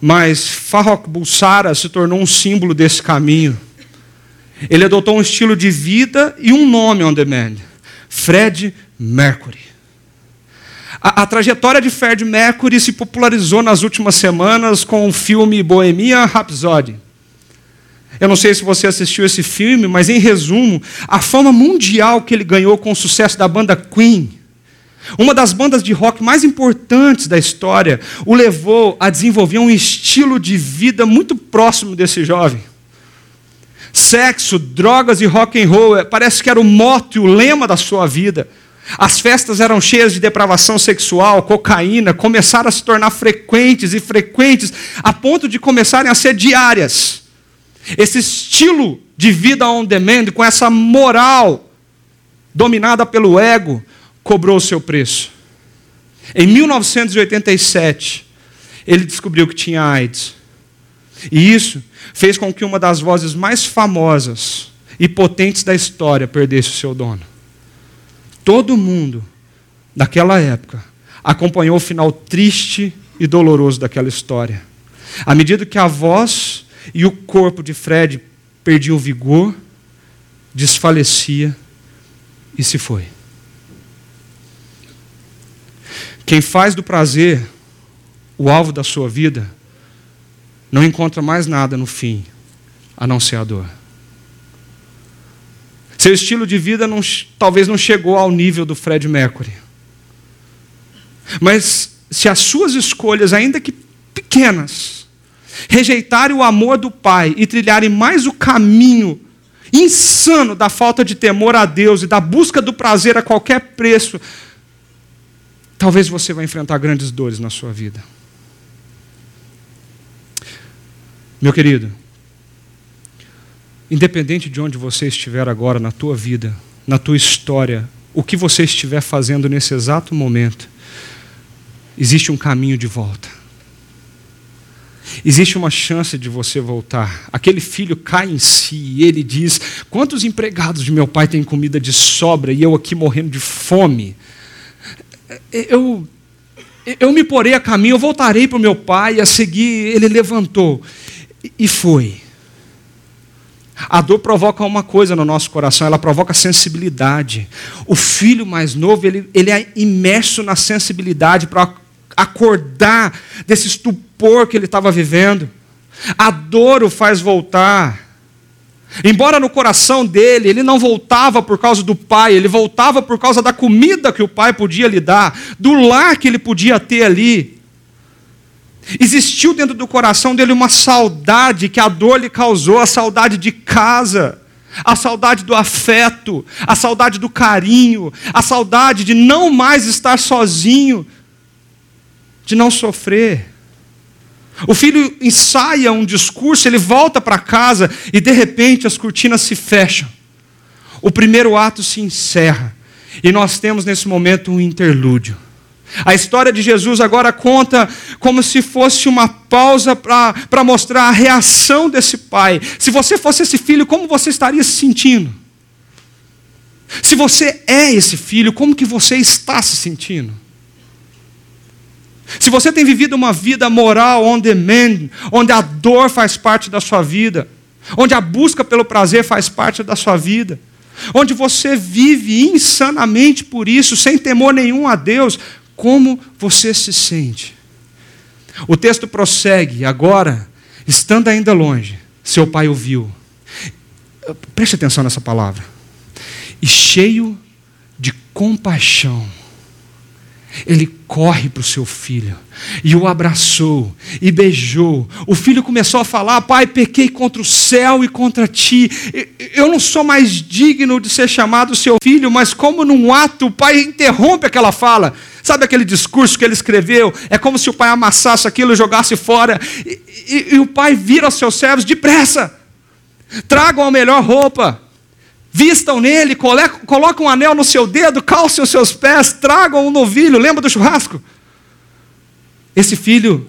mas Farrokh Bulsara se tornou um símbolo desse caminho. Ele adotou um estilo de vida e um nome on demand: Fred Mercury. A, a, trajetória de Fred Mercury se popularizou nas últimas semanas com o filme Bohemian Rhapsody. Eu não sei se você assistiu esse filme, mas em resumo, a fama mundial que ele ganhou com o sucesso da banda Queen, uma das bandas de rock mais importantes da história, o levou a desenvolver um estilo de vida muito próximo desse jovem. Sexo, drogas e rock and roll, é, parece que era o mote, o lema da sua vida. As festas eram cheias de depravação sexual, cocaína, começaram a se tornar frequentes e frequentes, a ponto de começarem a ser diárias. Esse estilo de vida on demand, com essa moral dominada pelo ego, cobrou o seu preço. Em 1987, ele descobriu que tinha AIDS. E isso fez com que uma das vozes mais famosas e potentes da história perdesse o seu dono. Todo mundo daquela época acompanhou o final triste e doloroso daquela história. À medida que a voz e o corpo de Fred perdiam o vigor, desfalecia e se foi. Quem faz do prazer o alvo da sua vida, não encontra mais nada no fim, a não ser a dor. Seu estilo de vida não, talvez não chegou ao nível do Fred Mercury. Mas se as suas escolhas, ainda que pequenas, rejeitarem o amor do Pai e trilharem mais o caminho insano da falta de temor a Deus e da busca do prazer a qualquer preço, talvez você vai enfrentar grandes dores na sua vida. Meu querido, independente de onde você estiver agora na tua vida, na tua história, o que você estiver fazendo nesse exato momento, existe um caminho de volta. Existe uma chance de você voltar. Aquele filho cai em si e ele diz: Quantos empregados de meu pai têm comida de sobra e eu aqui morrendo de fome? Eu, eu me porei a caminho, eu voltarei para o meu pai a seguir. Ele levantou. E foi. A dor provoca uma coisa no nosso coração, ela provoca sensibilidade. O filho mais novo, ele, ele é imerso na sensibilidade para acordar desse estupor que ele estava vivendo. A dor o faz voltar. Embora no coração dele ele não voltava por causa do pai, ele voltava por causa da comida que o pai podia lhe dar, do lar que ele podia ter ali. Existiu dentro do coração dele uma saudade que a dor lhe causou, a saudade de casa, a saudade do afeto, a saudade do carinho, a saudade de não mais estar sozinho, de não sofrer. O filho ensaia um discurso, ele volta para casa e de repente as cortinas se fecham. O primeiro ato se encerra e nós temos nesse momento um interlúdio. A história de Jesus agora conta como se fosse uma pausa para mostrar a reação desse pai. Se você fosse esse filho, como você estaria se sentindo? Se você é esse filho, como que você está se sentindo? Se você tem vivido uma vida moral on demand, onde a dor faz parte da sua vida, onde a busca pelo prazer faz parte da sua vida, onde você vive insanamente por isso, sem temor nenhum a Deus, como você se sente? O texto prossegue, agora, estando ainda longe, seu pai ouviu. Preste atenção nessa palavra. E cheio de compaixão ele corre para o seu filho e o abraçou e beijou. O filho começou a falar: Pai, pequei contra o céu e contra ti. Eu não sou mais digno de ser chamado seu filho, mas como num ato o pai interrompe aquela fala. Sabe aquele discurso que ele escreveu? É como se o pai amassasse aquilo e jogasse fora. E, e, e o pai vira aos seus servos: depressa, tragam a melhor roupa Vistam nele, colocam um anel no seu dedo, calcem os seus pés, tragam um novilho. Lembra do churrasco? Esse filho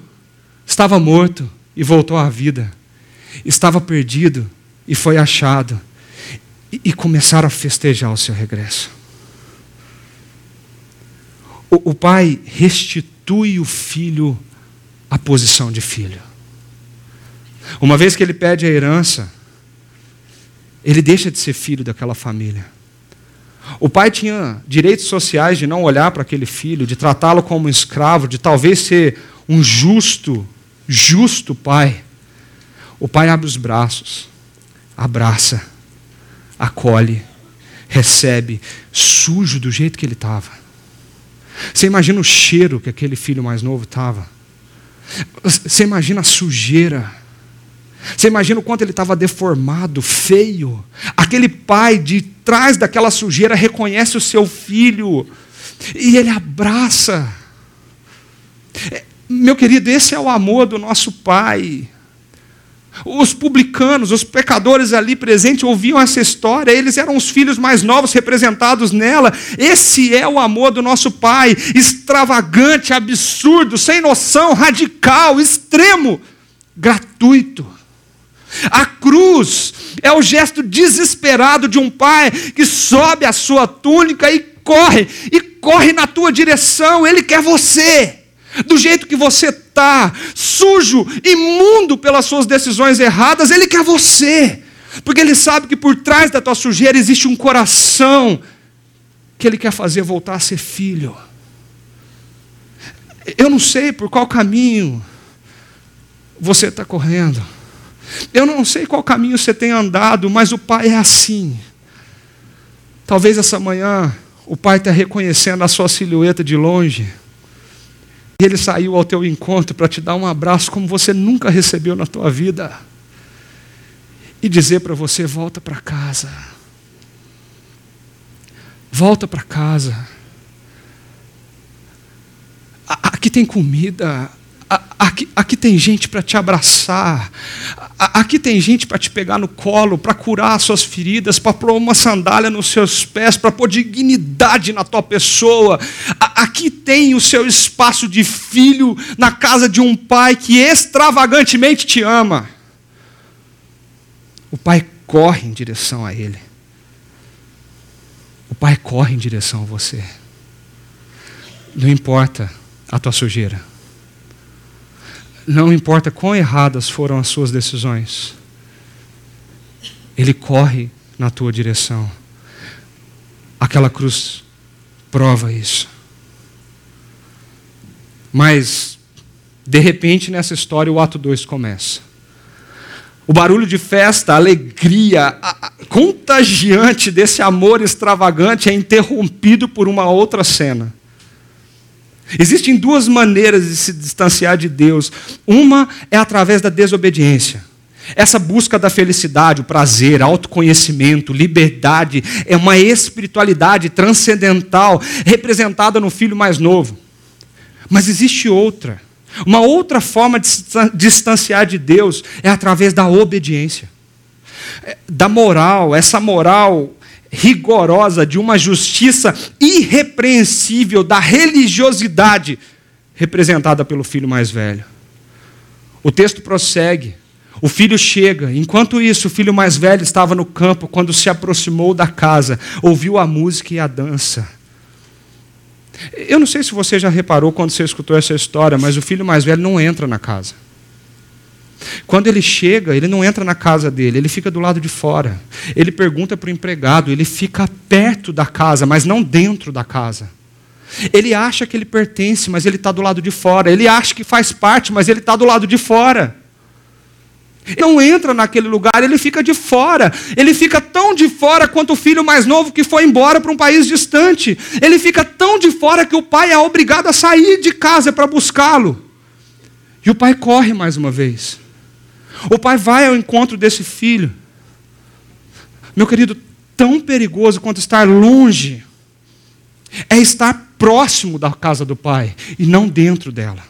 estava morto e voltou à vida. Estava perdido e foi achado. E, e começaram a festejar o seu regresso. O, o pai restitui o filho à posição de filho. Uma vez que ele pede a herança, ele deixa de ser filho daquela família. O pai tinha direitos sociais de não olhar para aquele filho, de tratá-lo como um escravo, de talvez ser um justo, justo pai. O pai abre os braços, abraça, acolhe, recebe, sujo do jeito que ele estava. Você imagina o cheiro que aquele filho mais novo estava. Você imagina a sujeira você imagina o quanto ele estava deformado, feio. Aquele pai de trás daquela sujeira reconhece o seu filho e ele abraça. É, meu querido, esse é o amor do nosso pai. Os publicanos, os pecadores ali presentes ouviam essa história, eles eram os filhos mais novos representados nela. Esse é o amor do nosso Pai, extravagante, absurdo, sem noção, radical, extremo, gratuito. A cruz é o gesto desesperado de um pai que sobe a sua túnica e corre, e corre na tua direção, ele quer você. Do jeito que você está, sujo, imundo pelas suas decisões erradas, Ele quer você, porque Ele sabe que por trás da tua sujeira existe um coração que Ele quer fazer voltar a ser filho. Eu não sei por qual caminho você está correndo, eu não sei qual caminho você tem andado, mas o Pai é assim. Talvez essa manhã o Pai está reconhecendo a sua silhueta de longe e ele saiu ao teu encontro para te dar um abraço como você nunca recebeu na tua vida. E dizer para você: volta para casa. Volta para casa. Aqui tem comida, Aqui, aqui tem gente para te abraçar, aqui tem gente para te pegar no colo, para curar as suas feridas, para pôr uma sandália nos seus pés, para pôr dignidade na tua pessoa. Aqui tem o seu espaço de filho na casa de um pai que extravagantemente te ama. O pai corre em direção a ele. O pai corre em direção a você. Não importa a tua sujeira. Não importa quão erradas foram as suas decisões, Ele corre na tua direção. Aquela cruz prova isso. Mas, de repente, nessa história, o ato 2 começa. O barulho de festa, a alegria a, a, contagiante desse amor extravagante é interrompido por uma outra cena. Existem duas maneiras de se distanciar de Deus. Uma é através da desobediência. Essa busca da felicidade, o prazer, autoconhecimento, liberdade, é uma espiritualidade transcendental representada no filho mais novo. Mas existe outra. Uma outra forma de se distanciar de Deus é através da obediência. É, da moral, essa moral rigorosa, de uma justiça irrepreensível, da religiosidade representada pelo filho mais velho. O texto prossegue. O filho chega. Enquanto isso, o filho mais velho estava no campo quando se aproximou da casa, ouviu a música e a dança. Eu não sei se você já reparou quando você escutou essa história, mas o filho mais velho não entra na casa. Quando ele chega, ele não entra na casa dele, ele fica do lado de fora. Ele pergunta para o empregado, ele fica perto da casa, mas não dentro da casa. Ele acha que ele pertence, mas ele está do lado de fora. Ele acha que faz parte, mas ele está do lado de fora. Ele não entra naquele lugar, ele fica de fora. Ele fica tão de fora quanto o filho mais novo que foi embora para um país distante. Ele fica tão de fora que o pai é obrigado a sair de casa para buscá-lo. E o pai corre mais uma vez. O pai vai ao encontro desse filho. Meu querido, tão perigoso quanto estar longe é estar próximo da casa do pai e não dentro dela.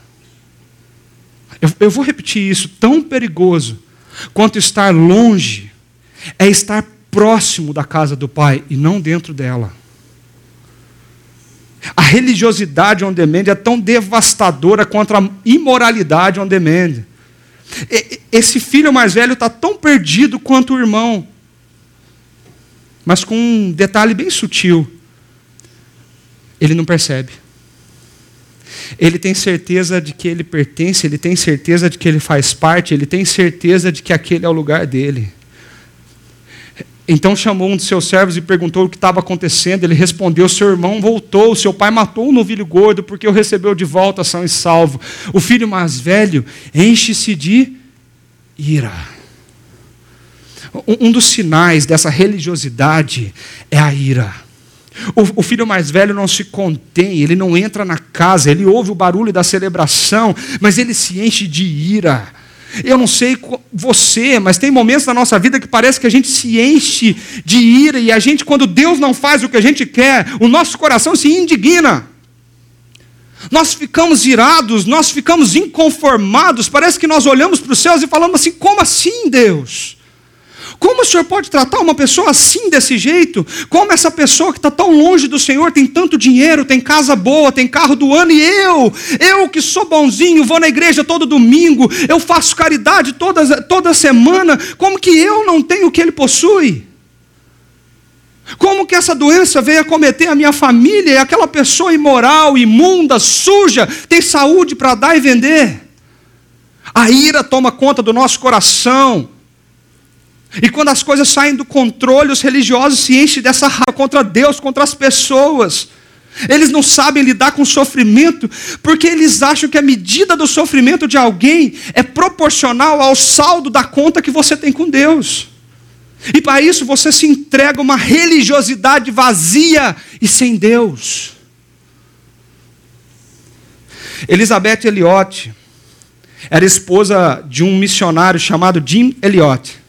Eu, eu vou repetir isso: tão perigoso quanto estar longe é estar próximo da casa do pai e não dentro dela. A religiosidade on demand é tão devastadora quanto a imoralidade on demand. Esse filho mais velho está tão perdido quanto o irmão, mas com um detalhe bem sutil: ele não percebe. Ele tem certeza de que ele pertence, ele tem certeza de que ele faz parte, ele tem certeza de que aquele é o lugar dele. Então chamou um de seus servos e perguntou o que estava acontecendo. Ele respondeu: Seu irmão voltou, seu pai matou o novilho gordo porque o recebeu de volta são e salvo. O filho mais velho enche-se de ira. Um dos sinais dessa religiosidade é a ira. O, filho mais velho não se contém, ele não entra na casa, ele ouve o barulho da celebração, mas ele se enche de ira. Eu não sei você, mas tem momentos na nossa vida que parece que a gente se enche de ira e a gente, quando Deus não faz o que a gente quer, o nosso coração se indigna. Nós ficamos irados, nós ficamos inconformados. Parece que nós olhamos para os céus e falamos assim: como assim, Deus? Como o Senhor pode tratar uma pessoa assim, desse jeito? Como essa pessoa que está tão longe do Senhor tem tanto dinheiro, tem casa boa, tem carro do ano, e eu, eu que sou bonzinho, vou na igreja todo domingo, eu faço caridade toda, toda semana, como que eu não tenho o que ele possui? Como que essa doença veio acometer a minha família e aquela pessoa imoral, imunda, suja, tem saúde para dar e vender? A ira toma conta do nosso coração. E quando as coisas saem do controle, os religiosos se enchem dessa raiva contra Deus, contra as pessoas. Eles não sabem lidar com o sofrimento, porque eles acham que a medida do sofrimento de alguém é proporcional ao saldo da conta que você tem com Deus. E para isso você se entrega uma religiosidade vazia e sem Deus. Elizabeth Eliot era esposa de um missionário chamado Jim Eliot.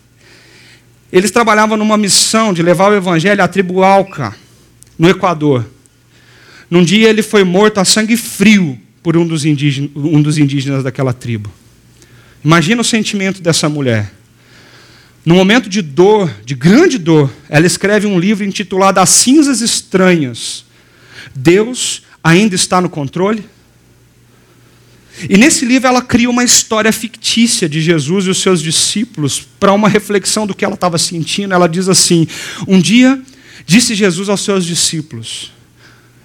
Eles trabalhavam numa missão de levar o evangelho à tribo Alca, no Equador. Num dia ele foi morto a sangue frio por um dos indígenas, um dos indígenas daquela tribo. Imagina o sentimento dessa mulher. No momento de dor, de grande dor, ela escreve um livro intitulado As Cinzas Estranhas. Deus ainda está no controle? E nesse livro ela cria uma história fictícia de Jesus e os seus discípulos para uma reflexão do que ela estava sentindo. Ela diz assim: Um dia disse Jesus aos seus discípulos: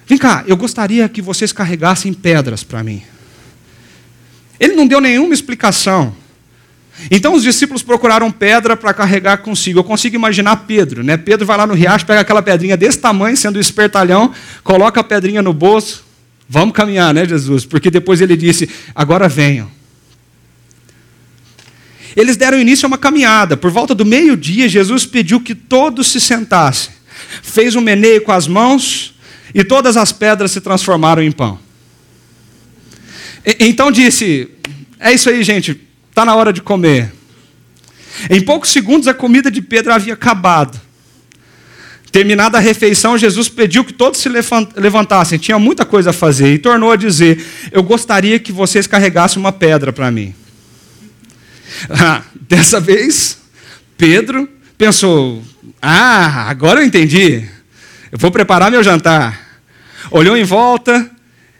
Vem cá, eu gostaria que vocês carregassem pedras para mim. Ele não deu nenhuma explicação. Então os discípulos procuraram pedra para carregar consigo. Eu consigo imaginar Pedro, né? Pedro vai lá no riacho, pega aquela pedrinha desse tamanho, sendo espertalhão, coloca a pedrinha no bolso, Vamos caminhar, né, Jesus? Porque depois ele disse: agora venham. Eles deram início a uma caminhada. Por volta do meio-dia, Jesus pediu que todos se sentassem. Fez um meneio com as mãos e todas as pedras se transformaram em pão. E, então disse: É isso aí, gente, está na hora de comer. Em poucos segundos, a comida de Pedro havia acabado. Terminada a refeição, Jesus pediu que todos se levantassem, tinha muita coisa a fazer, e tornou a dizer: Eu gostaria que vocês carregassem uma pedra para mim. Ah, dessa vez, Pedro pensou: Ah, agora eu entendi. Eu vou preparar meu jantar. Olhou em volta,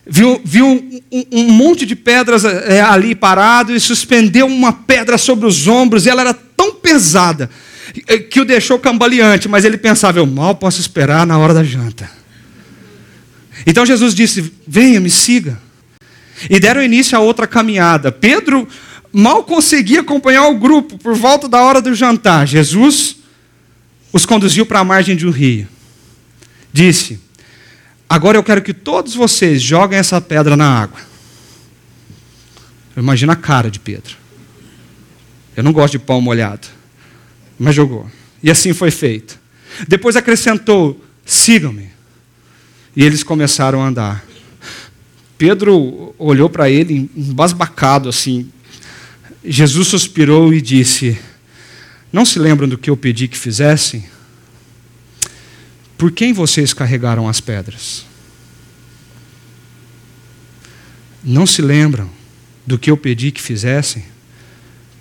viu, viu um, um, um monte de pedras é, ali parado e suspendeu uma pedra sobre os ombros, e ela era tão pesada que o deixou cambaleante, mas ele pensava: eu mal posso esperar na hora da janta. Então Jesus disse: venha, me siga. E deram início a outra caminhada. Pedro mal conseguia acompanhar o grupo por volta da hora do jantar. Jesus os conduziu para a margem de um rio. Disse: Agora eu quero que todos vocês joguem essa pedra na água. Imagina a cara de Pedro. Eu não gosto de pão molhado mas jogou. E assim foi feito. Depois acrescentou: sigam-me. E eles começaram a andar. Pedro olhou para ele, embasbacado assim. Jesus suspirou e disse: Não se lembram do que eu pedi que fizessem? Por quem vocês carregaram as pedras? Não se lembram do que eu pedi que fizessem?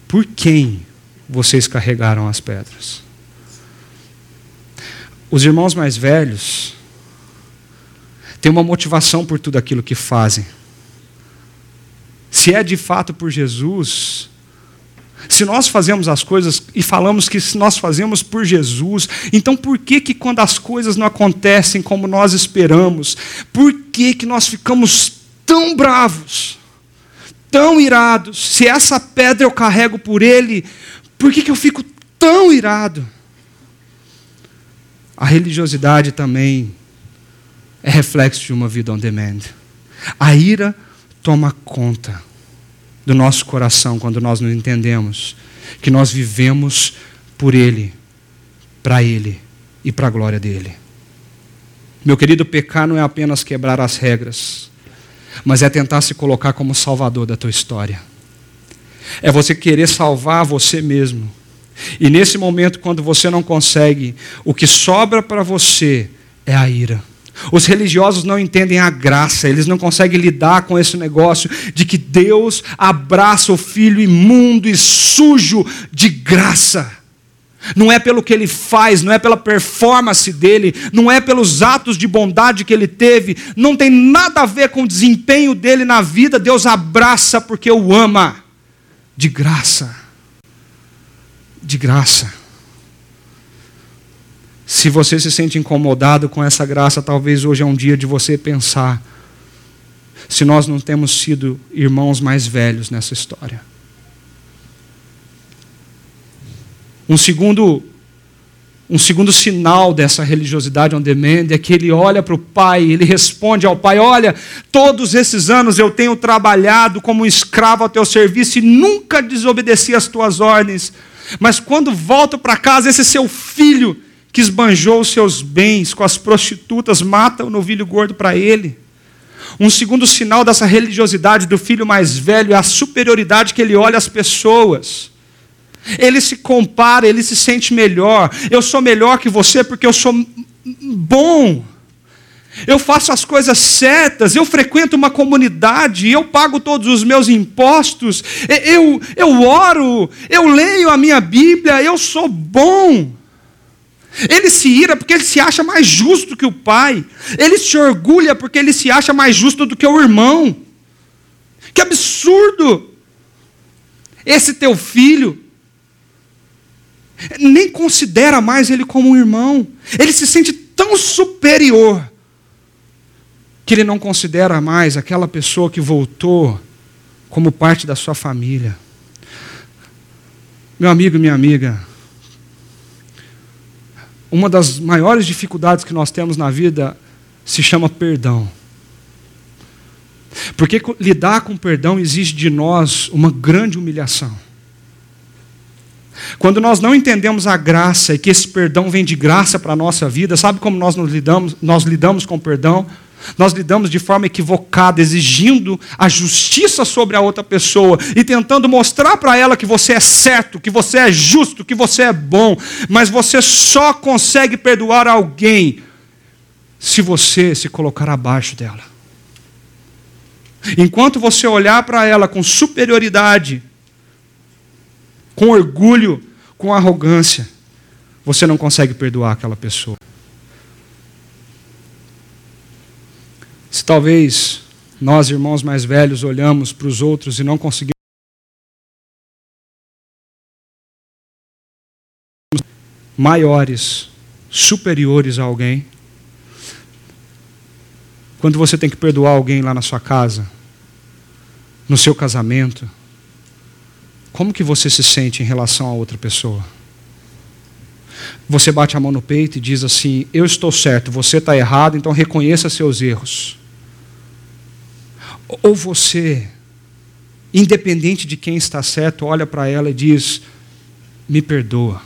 Por quem vocês carregaram as pedras. Os irmãos mais velhos têm uma motivação por tudo aquilo que fazem. Se é de fato por Jesus, se nós fazemos as coisas e falamos que nós fazemos por Jesus, então por que que quando as coisas não acontecem como nós esperamos, por que que nós ficamos tão bravos, tão irados? Se essa pedra eu carrego por ele, por que, que eu fico tão irado? A religiosidade também é reflexo de uma vida on demand. A ira toma conta do nosso coração quando nós não entendemos que nós vivemos por Ele, para Ele e para a glória dEle. Meu querido, pecar não é apenas quebrar as regras, mas é tentar se colocar como salvador da tua história. É você querer salvar você mesmo. E nesse momento, quando você não consegue, o que sobra para você é a ira. Os religiosos não entendem a graça, eles não conseguem lidar com esse negócio de que Deus abraça o filho imundo e sujo de graça. Não é pelo que ele faz, não é pela performance dele, não é pelos atos de bondade que ele teve, não tem nada a ver com o desempenho dele na vida. Deus abraça porque o ama de graça. De graça. Se você se sente incomodado com essa graça, talvez hoje é um dia de você pensar se nós não temos sido irmãos mais velhos nessa história. Um segundo, um segundo sinal dessa religiosidade on demand é que ele olha para o pai, ele responde ao pai: Olha, todos esses anos eu tenho trabalhado como um escravo ao teu serviço e nunca desobedeci às tuas ordens. Mas quando volto para casa, esse seu filho que esbanjou os seus bens com as prostitutas, mata o novilho gordo para ele. Um segundo sinal dessa religiosidade do filho mais velho é a superioridade que ele olha às pessoas. Ele se compara, ele se sente melhor. Eu sou melhor que você porque eu sou bom. Eu faço as coisas certas, eu frequento uma comunidade, eu pago todos os meus impostos, eu, eu oro, eu leio a minha Bíblia, eu sou bom. Ele se ira porque ele se acha mais justo que o pai. Ele se orgulha porque ele se acha mais justo do que o irmão. Que absurdo! Esse teu filho nem considera mais ele como um irmão. Ele se sente tão superior que ele não considera mais aquela pessoa que voltou como parte da sua família. Meu amigo, minha amiga, uma das maiores dificuldades que nós temos na vida se chama perdão. Porque lidar com perdão exige de nós uma grande humilhação. Quando nós não entendemos a graça e que esse perdão vem de graça para a nossa vida, sabe como nós lidamos, nós lidamos com perdão? Nós lidamos de forma equivocada, exigindo a justiça sobre a outra pessoa e tentando mostrar para ela que você é certo, que você é justo, que você é bom, mas você só consegue perdoar alguém se você se colocar abaixo dela. Enquanto você olhar para ela com superioridade, com orgulho, com arrogância, você não consegue perdoar aquela pessoa. Se talvez nós, irmãos mais velhos, olhamos para os outros e não conseguimos maiores, superiores a alguém. Quando você tem que perdoar alguém lá na sua casa, no seu casamento, como que você se sente em relação a outra pessoa? Você bate a mão no peito e diz assim: Eu estou certo, você está errado, então reconheça seus erros. Ou você, independente de quem está certo, olha para ela e diz: Me perdoa,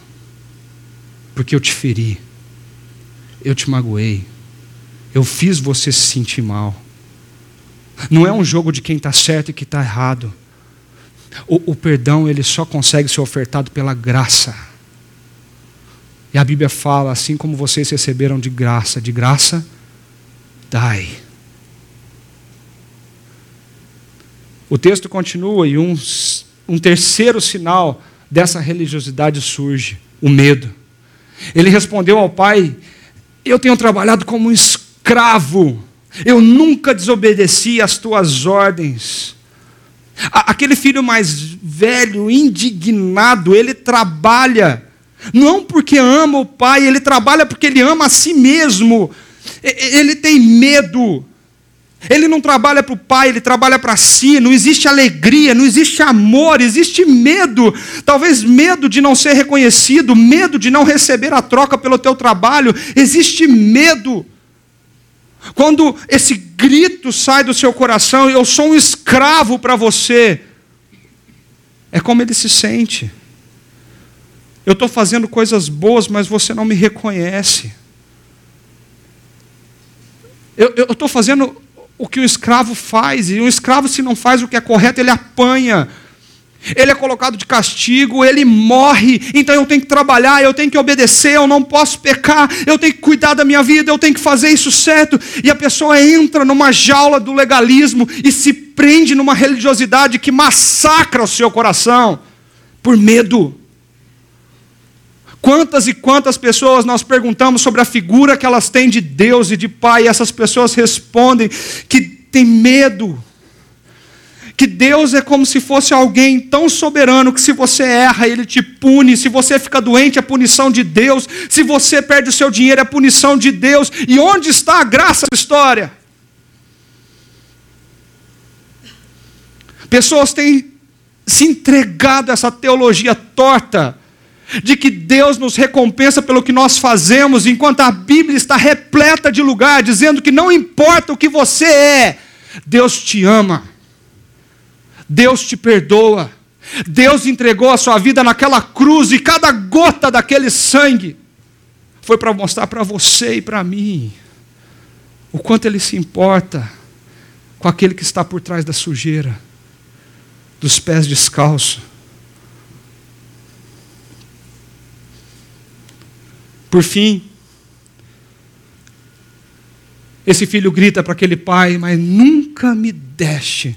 porque eu te feri, eu te magoei, eu fiz você se sentir mal. Não é um jogo de quem está certo e quem está errado. O, o perdão ele só consegue ser ofertado pela graça. E a Bíblia fala: assim como vocês receberam de graça, de graça, dai. O texto continua e um, um terceiro sinal dessa religiosidade surge: o medo. Ele respondeu ao pai: Eu tenho trabalhado como um escravo, eu nunca desobedeci às tuas ordens. Aquele filho mais velho, indignado, ele trabalha, não porque ama o pai, ele trabalha porque ele ama a si mesmo. Ele tem medo. Ele não trabalha para o pai, ele trabalha para si. Não existe alegria, não existe amor, existe medo. Talvez medo de não ser reconhecido, medo de não receber a troca pelo teu trabalho. Existe medo. Quando esse grito sai do seu coração, eu sou um escravo para você. É como ele se sente. Eu estou fazendo coisas boas, mas você não me reconhece. Eu estou fazendo o que o escravo faz, e o escravo, se não faz o que é correto, ele apanha. Ele é colocado de castigo, ele morre, então eu tenho que trabalhar, eu tenho que obedecer, eu não posso pecar, eu tenho que cuidar da minha vida, eu tenho que fazer isso certo. E a pessoa entra numa jaula do legalismo e se prende numa religiosidade que massacra o seu coração por medo. Quantas e quantas pessoas nós perguntamos sobre a figura que elas têm de Deus e de Pai, e essas pessoas respondem que tem medo que Deus é como se fosse alguém tão soberano que se você erra, ele te pune, se você fica doente, é punição de Deus, se você perde o seu dinheiro, é punição de Deus. E onde está a graça da história? Pessoas têm se entregado a essa teologia torta de que Deus nos recompensa pelo que nós fazemos, enquanto a Bíblia está repleta de lugar dizendo que não importa o que você é, Deus te ama. Deus te perdoa. Deus entregou a sua vida naquela cruz e cada gota daquele sangue foi para mostrar para você e para mim o quanto Ele se importa com aquele que está por trás da sujeira, dos pés descalços. Por fim, esse filho grita para aquele pai: Mas nunca me deixe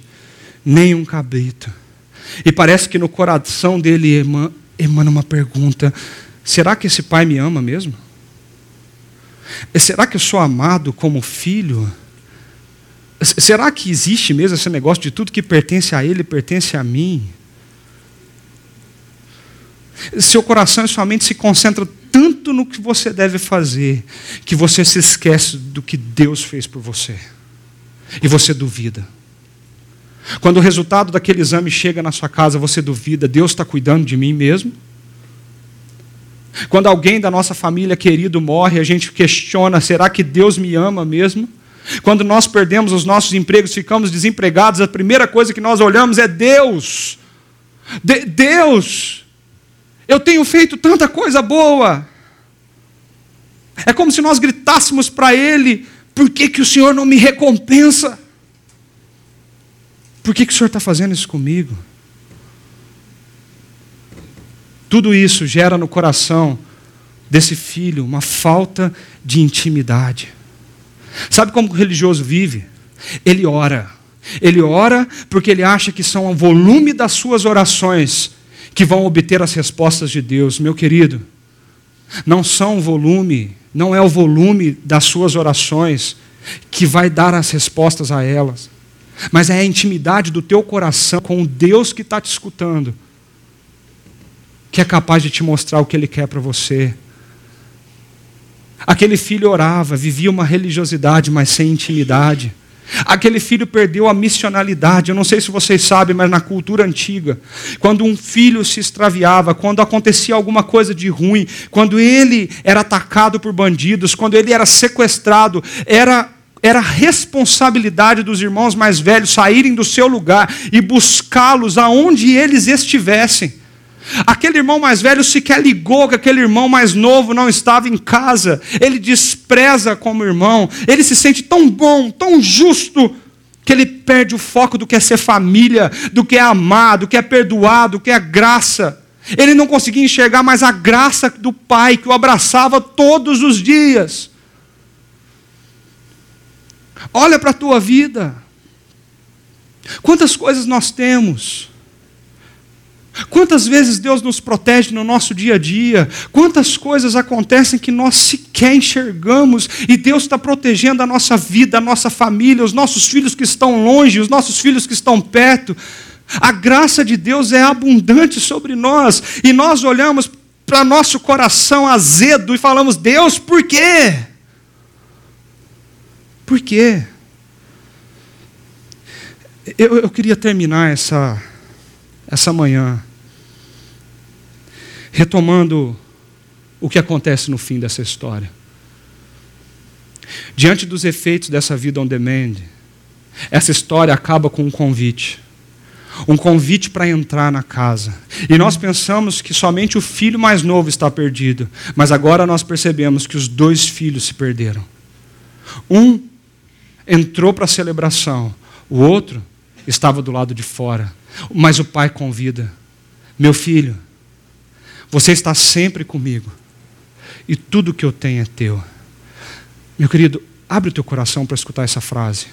nem um cabrito. E parece que no coração dele emana uma pergunta: será que esse pai me ama mesmo? Será que eu sou amado como filho? Será que existe mesmo esse negócio de tudo que pertence a ele pertence a mim? Seu coração e sua mente se concentram tanto no que você deve fazer, que você se esquece do que Deus fez por você. E você duvida. Quando o resultado daquele exame chega na sua casa, você duvida: Deus está cuidando de mim mesmo? Quando alguém da nossa família querido morre, a gente questiona: será que Deus me ama mesmo? Quando nós perdemos os nossos empregos, ficamos desempregados, a primeira coisa que nós olhamos é Deus. De Deus, eu tenho feito tanta coisa boa. É como se nós gritássemos para Ele: por que, que o Senhor não me recompensa? Por que, que o Senhor está fazendo isso comigo? Tudo isso gera no coração desse filho uma falta de intimidade. Sabe como o religioso vive? Ele ora. Ele ora porque ele acha que são o volume das suas orações que vão obter as respostas de Deus. Meu querido, não são o volume, não é o volume das suas orações que vai dar as respostas a elas mas é a intimidade do teu coração com o Deus que está te escutando, que é capaz de te mostrar o que Ele quer para você. Aquele filho orava, vivia uma religiosidade, mas sem intimidade. Aquele filho perdeu a missionalidade. Eu não sei se vocês sabem, mas na cultura antiga, quando um filho se extraviava, quando acontecia alguma coisa de ruim, quando ele era atacado por bandidos, quando ele era sequestrado, era era responsabilidade dos irmãos mais velhos saírem do seu lugar e buscá-los aonde eles estivessem. Aquele irmão mais velho sequer ligou que aquele irmão mais novo não estava em casa. Ele despreza como irmão. Ele se sente tão bom, tão justo, que ele perde o foco do que é ser família, do que é amar, do que é perdoar, do que é graça. Ele não conseguia enxergar mais a graça do pai que o abraçava todos os dias. Olha para a tua vida. Quantas coisas nós temos? Quantas vezes Deus nos protege no nosso dia a dia? Quantas coisas acontecem que nós sequer enxergamos e Deus está protegendo a nossa vida, a nossa família, os nossos filhos que estão longe, os nossos filhos que estão perto. A graça de Deus é abundante sobre nós e nós olhamos para nosso coração azedo e falamos: Deus, por quê? Por quê? Eu, eu queria terminar essa, essa manhã retomando o que acontece no fim dessa história. Diante dos efeitos dessa vida on demand, essa história acaba com um convite. Um convite para entrar na casa. E nós pensamos que somente o filho mais novo está perdido, mas agora nós percebemos que os dois filhos se perderam. Um entrou para a celebração, o outro estava do lado de fora, mas o pai convida: Meu filho, você está sempre comigo, e tudo que eu tenho é teu. Meu querido, abre o teu coração para escutar essa frase.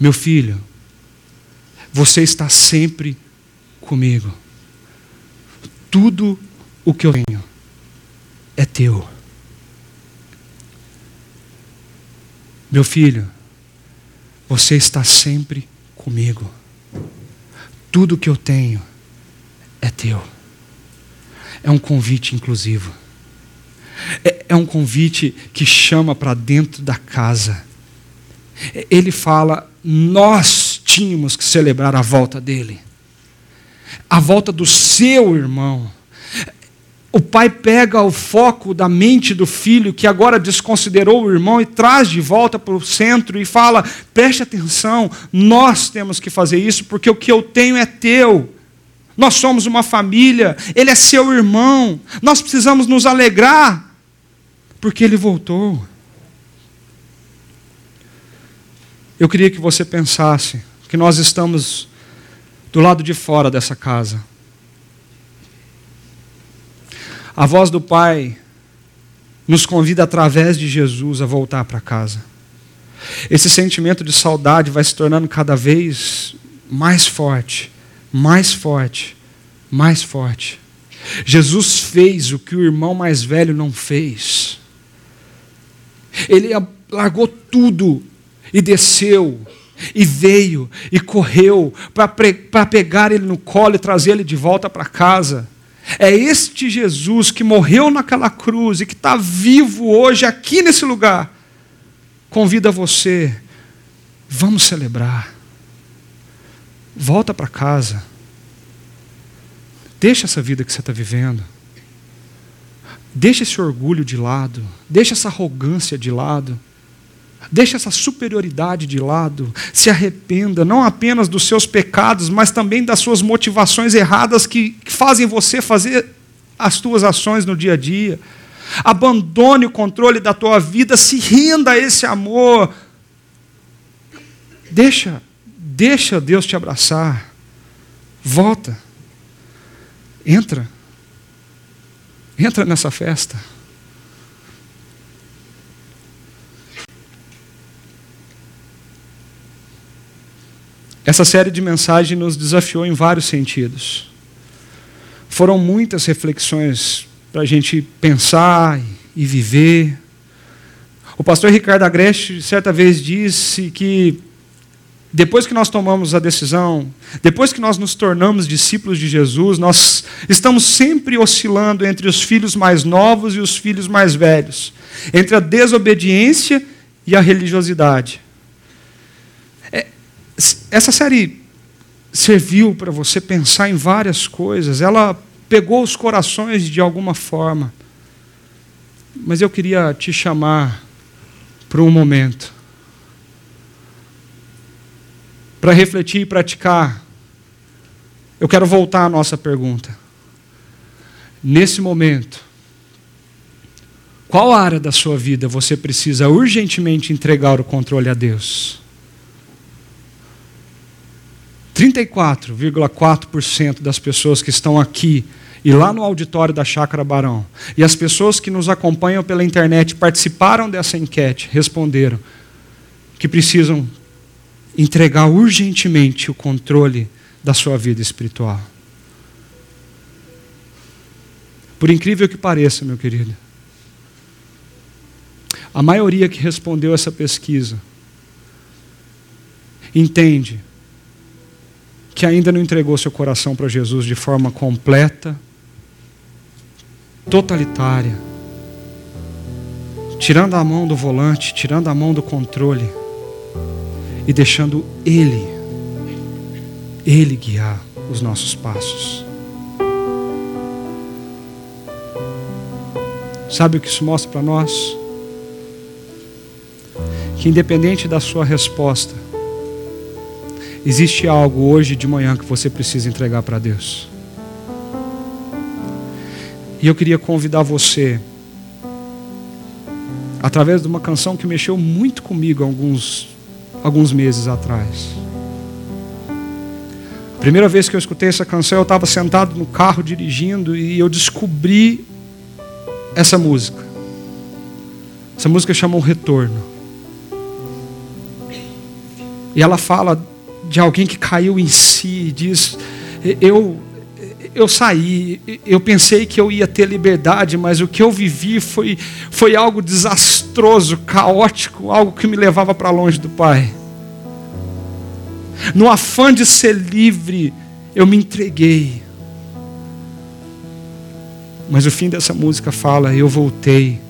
Meu filho, você está sempre comigo. Tudo o que eu tenho é teu. Meu filho, você está sempre comigo. Tudo que eu tenho é teu. É um convite inclusivo. É, é um convite que chama para dentro da casa. Ele fala: nós tínhamos que celebrar a volta dele, a volta do seu irmão. O pai pega o foco da mente do filho, que agora desconsiderou o irmão, e traz de volta para o centro e fala: preste atenção, nós temos que fazer isso, porque o que eu tenho é teu. Nós somos uma família, ele é seu irmão, nós precisamos nos alegrar, porque ele voltou. Eu queria que você pensasse que nós estamos do lado de fora dessa casa. A voz do Pai nos convida através de Jesus a voltar para casa. Esse sentimento de saudade vai se tornando cada vez mais forte, mais forte, mais forte. Jesus fez o que o irmão mais velho não fez. Ele largou tudo e desceu, e veio, e correu para pegar ele no colo e trazer ele de volta para casa. É este Jesus que morreu naquela cruz e que está vivo hoje aqui nesse lugar. Convida você, vamos celebrar. Volta para casa. Deixa essa vida que você está vivendo. Deixa esse orgulho de lado. Deixa essa arrogância de lado. Deixa essa superioridade de lado, se arrependa não apenas dos seus pecados, mas também das suas motivações erradas que, fazem você fazer as tuas ações no dia a dia. Abandone o controle da tua vida, se renda a esse amor. Deixa, deixa Deus te abraçar. Volta. Entra. Entra nessa festa. Essa série de mensagens nos desafiou em vários sentidos. Foram muitas reflexões para a gente pensar e viver. O pastor Ricardo Agreste, certa vez, disse que depois que nós tomamos a decisão, depois que nós nos tornamos discípulos de Jesus, nós estamos sempre oscilando entre os filhos mais novos e os filhos mais velhos, entre a desobediência e a religiosidade essa série serviu para você pensar em várias coisas, ela pegou os corações de alguma forma. Mas eu queria te chamar para um momento para refletir e praticar. Eu quero voltar à nossa pergunta. Nesse momento, qual área da sua vida você precisa urgentemente entregar o controle a Deus? 34,4% das pessoas que estão aqui e lá no auditório da Chácara Barão, e as pessoas que nos acompanham pela internet participaram dessa enquete, responderam que precisam entregar urgentemente o controle da sua vida espiritual. Por incrível que pareça, meu querido, a maioria que respondeu essa pesquisa entende que ainda não entregou seu coração para Jesus de forma completa, totalitária, tirando a mão do volante, tirando a mão do controle e deixando Ele, Ele guiar os nossos passos. Sabe o que isso mostra para nós? Que independente da sua resposta, Existe algo hoje de manhã que você precisa entregar para Deus. E eu queria convidar você, através de uma canção que mexeu muito comigo alguns, alguns meses atrás. Primeira vez que eu escutei essa canção, eu estava sentado no carro dirigindo e eu descobri essa música. Essa música chama O Retorno. E ela fala de alguém que caiu em si, diz: Eu eu saí, eu pensei que eu ia ter liberdade, mas o que eu vivi foi, foi algo desastroso, caótico, algo que me levava para longe do Pai. No afã de ser livre, eu me entreguei. Mas o fim dessa música fala: Eu voltei,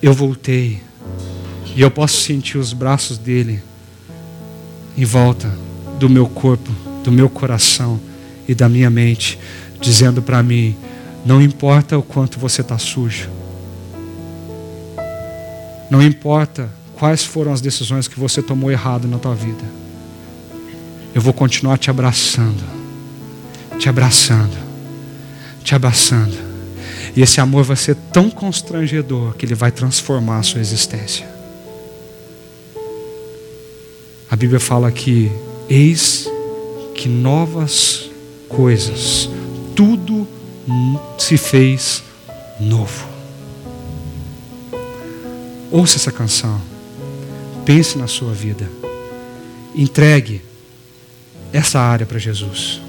eu voltei, e eu posso sentir os braços dele em volta do meu corpo, do meu coração e da minha mente, dizendo para mim: não importa o quanto você está sujo, não importa quais foram as decisões que você tomou errado na tua vida, eu vou continuar te abraçando, te abraçando, te abraçando. E esse amor vai ser tão constrangedor que ele vai transformar a sua existência. Bíblia fala que eis que novas coisas, tudo se fez novo. Ouça essa canção, pense na sua vida, entregue essa área para Jesus.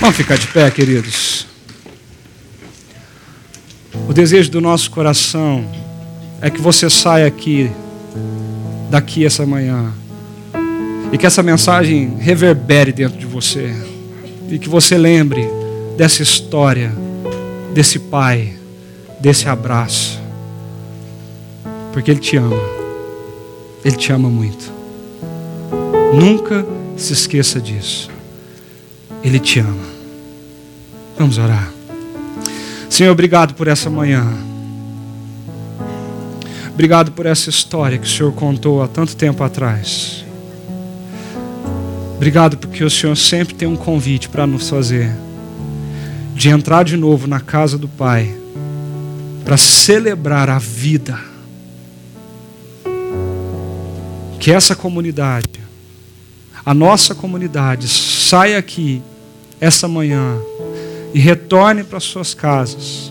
Vamos ficar de pé, queridos. O desejo do nosso coração é que você saia aqui, daqui essa manhã, e que essa mensagem reverbere dentro de você, e que você lembre dessa história, desse Pai, desse abraço, porque Ele te ama, Ele te ama muito. Nunca se esqueça disso. Ele te ama. Vamos orar. Senhor, obrigado por essa manhã. Obrigado por essa história que o Senhor contou há tanto tempo atrás. Obrigado porque o Senhor sempre tem um convite para nos fazer. De entrar de novo na casa do Pai. Para celebrar a vida. Que essa comunidade, a nossa comunidade, saia aqui essa manhã e retorne para suas casas,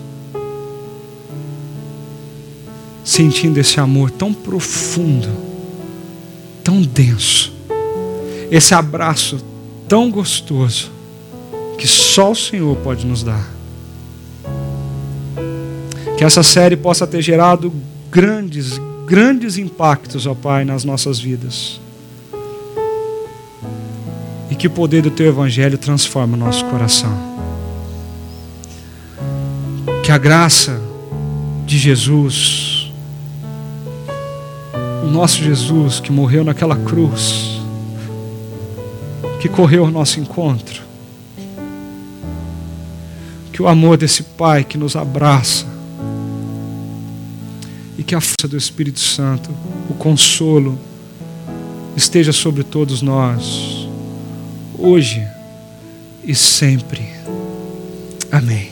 sentindo esse amor tão profundo, tão denso, esse abraço tão gostoso, que só o Senhor pode nos dar. Que essa série possa ter gerado grandes, grandes impactos, ó Pai, nas nossas vidas. E que o poder do Teu Evangelho transforme o nosso coração. Que a graça de Jesus, o nosso Jesus que morreu naquela cruz, que correu ao nosso encontro, que o amor desse Pai que nos abraça, e que a força do Espírito Santo, o consolo, esteja sobre todos nós, hoje e sempre. Amém.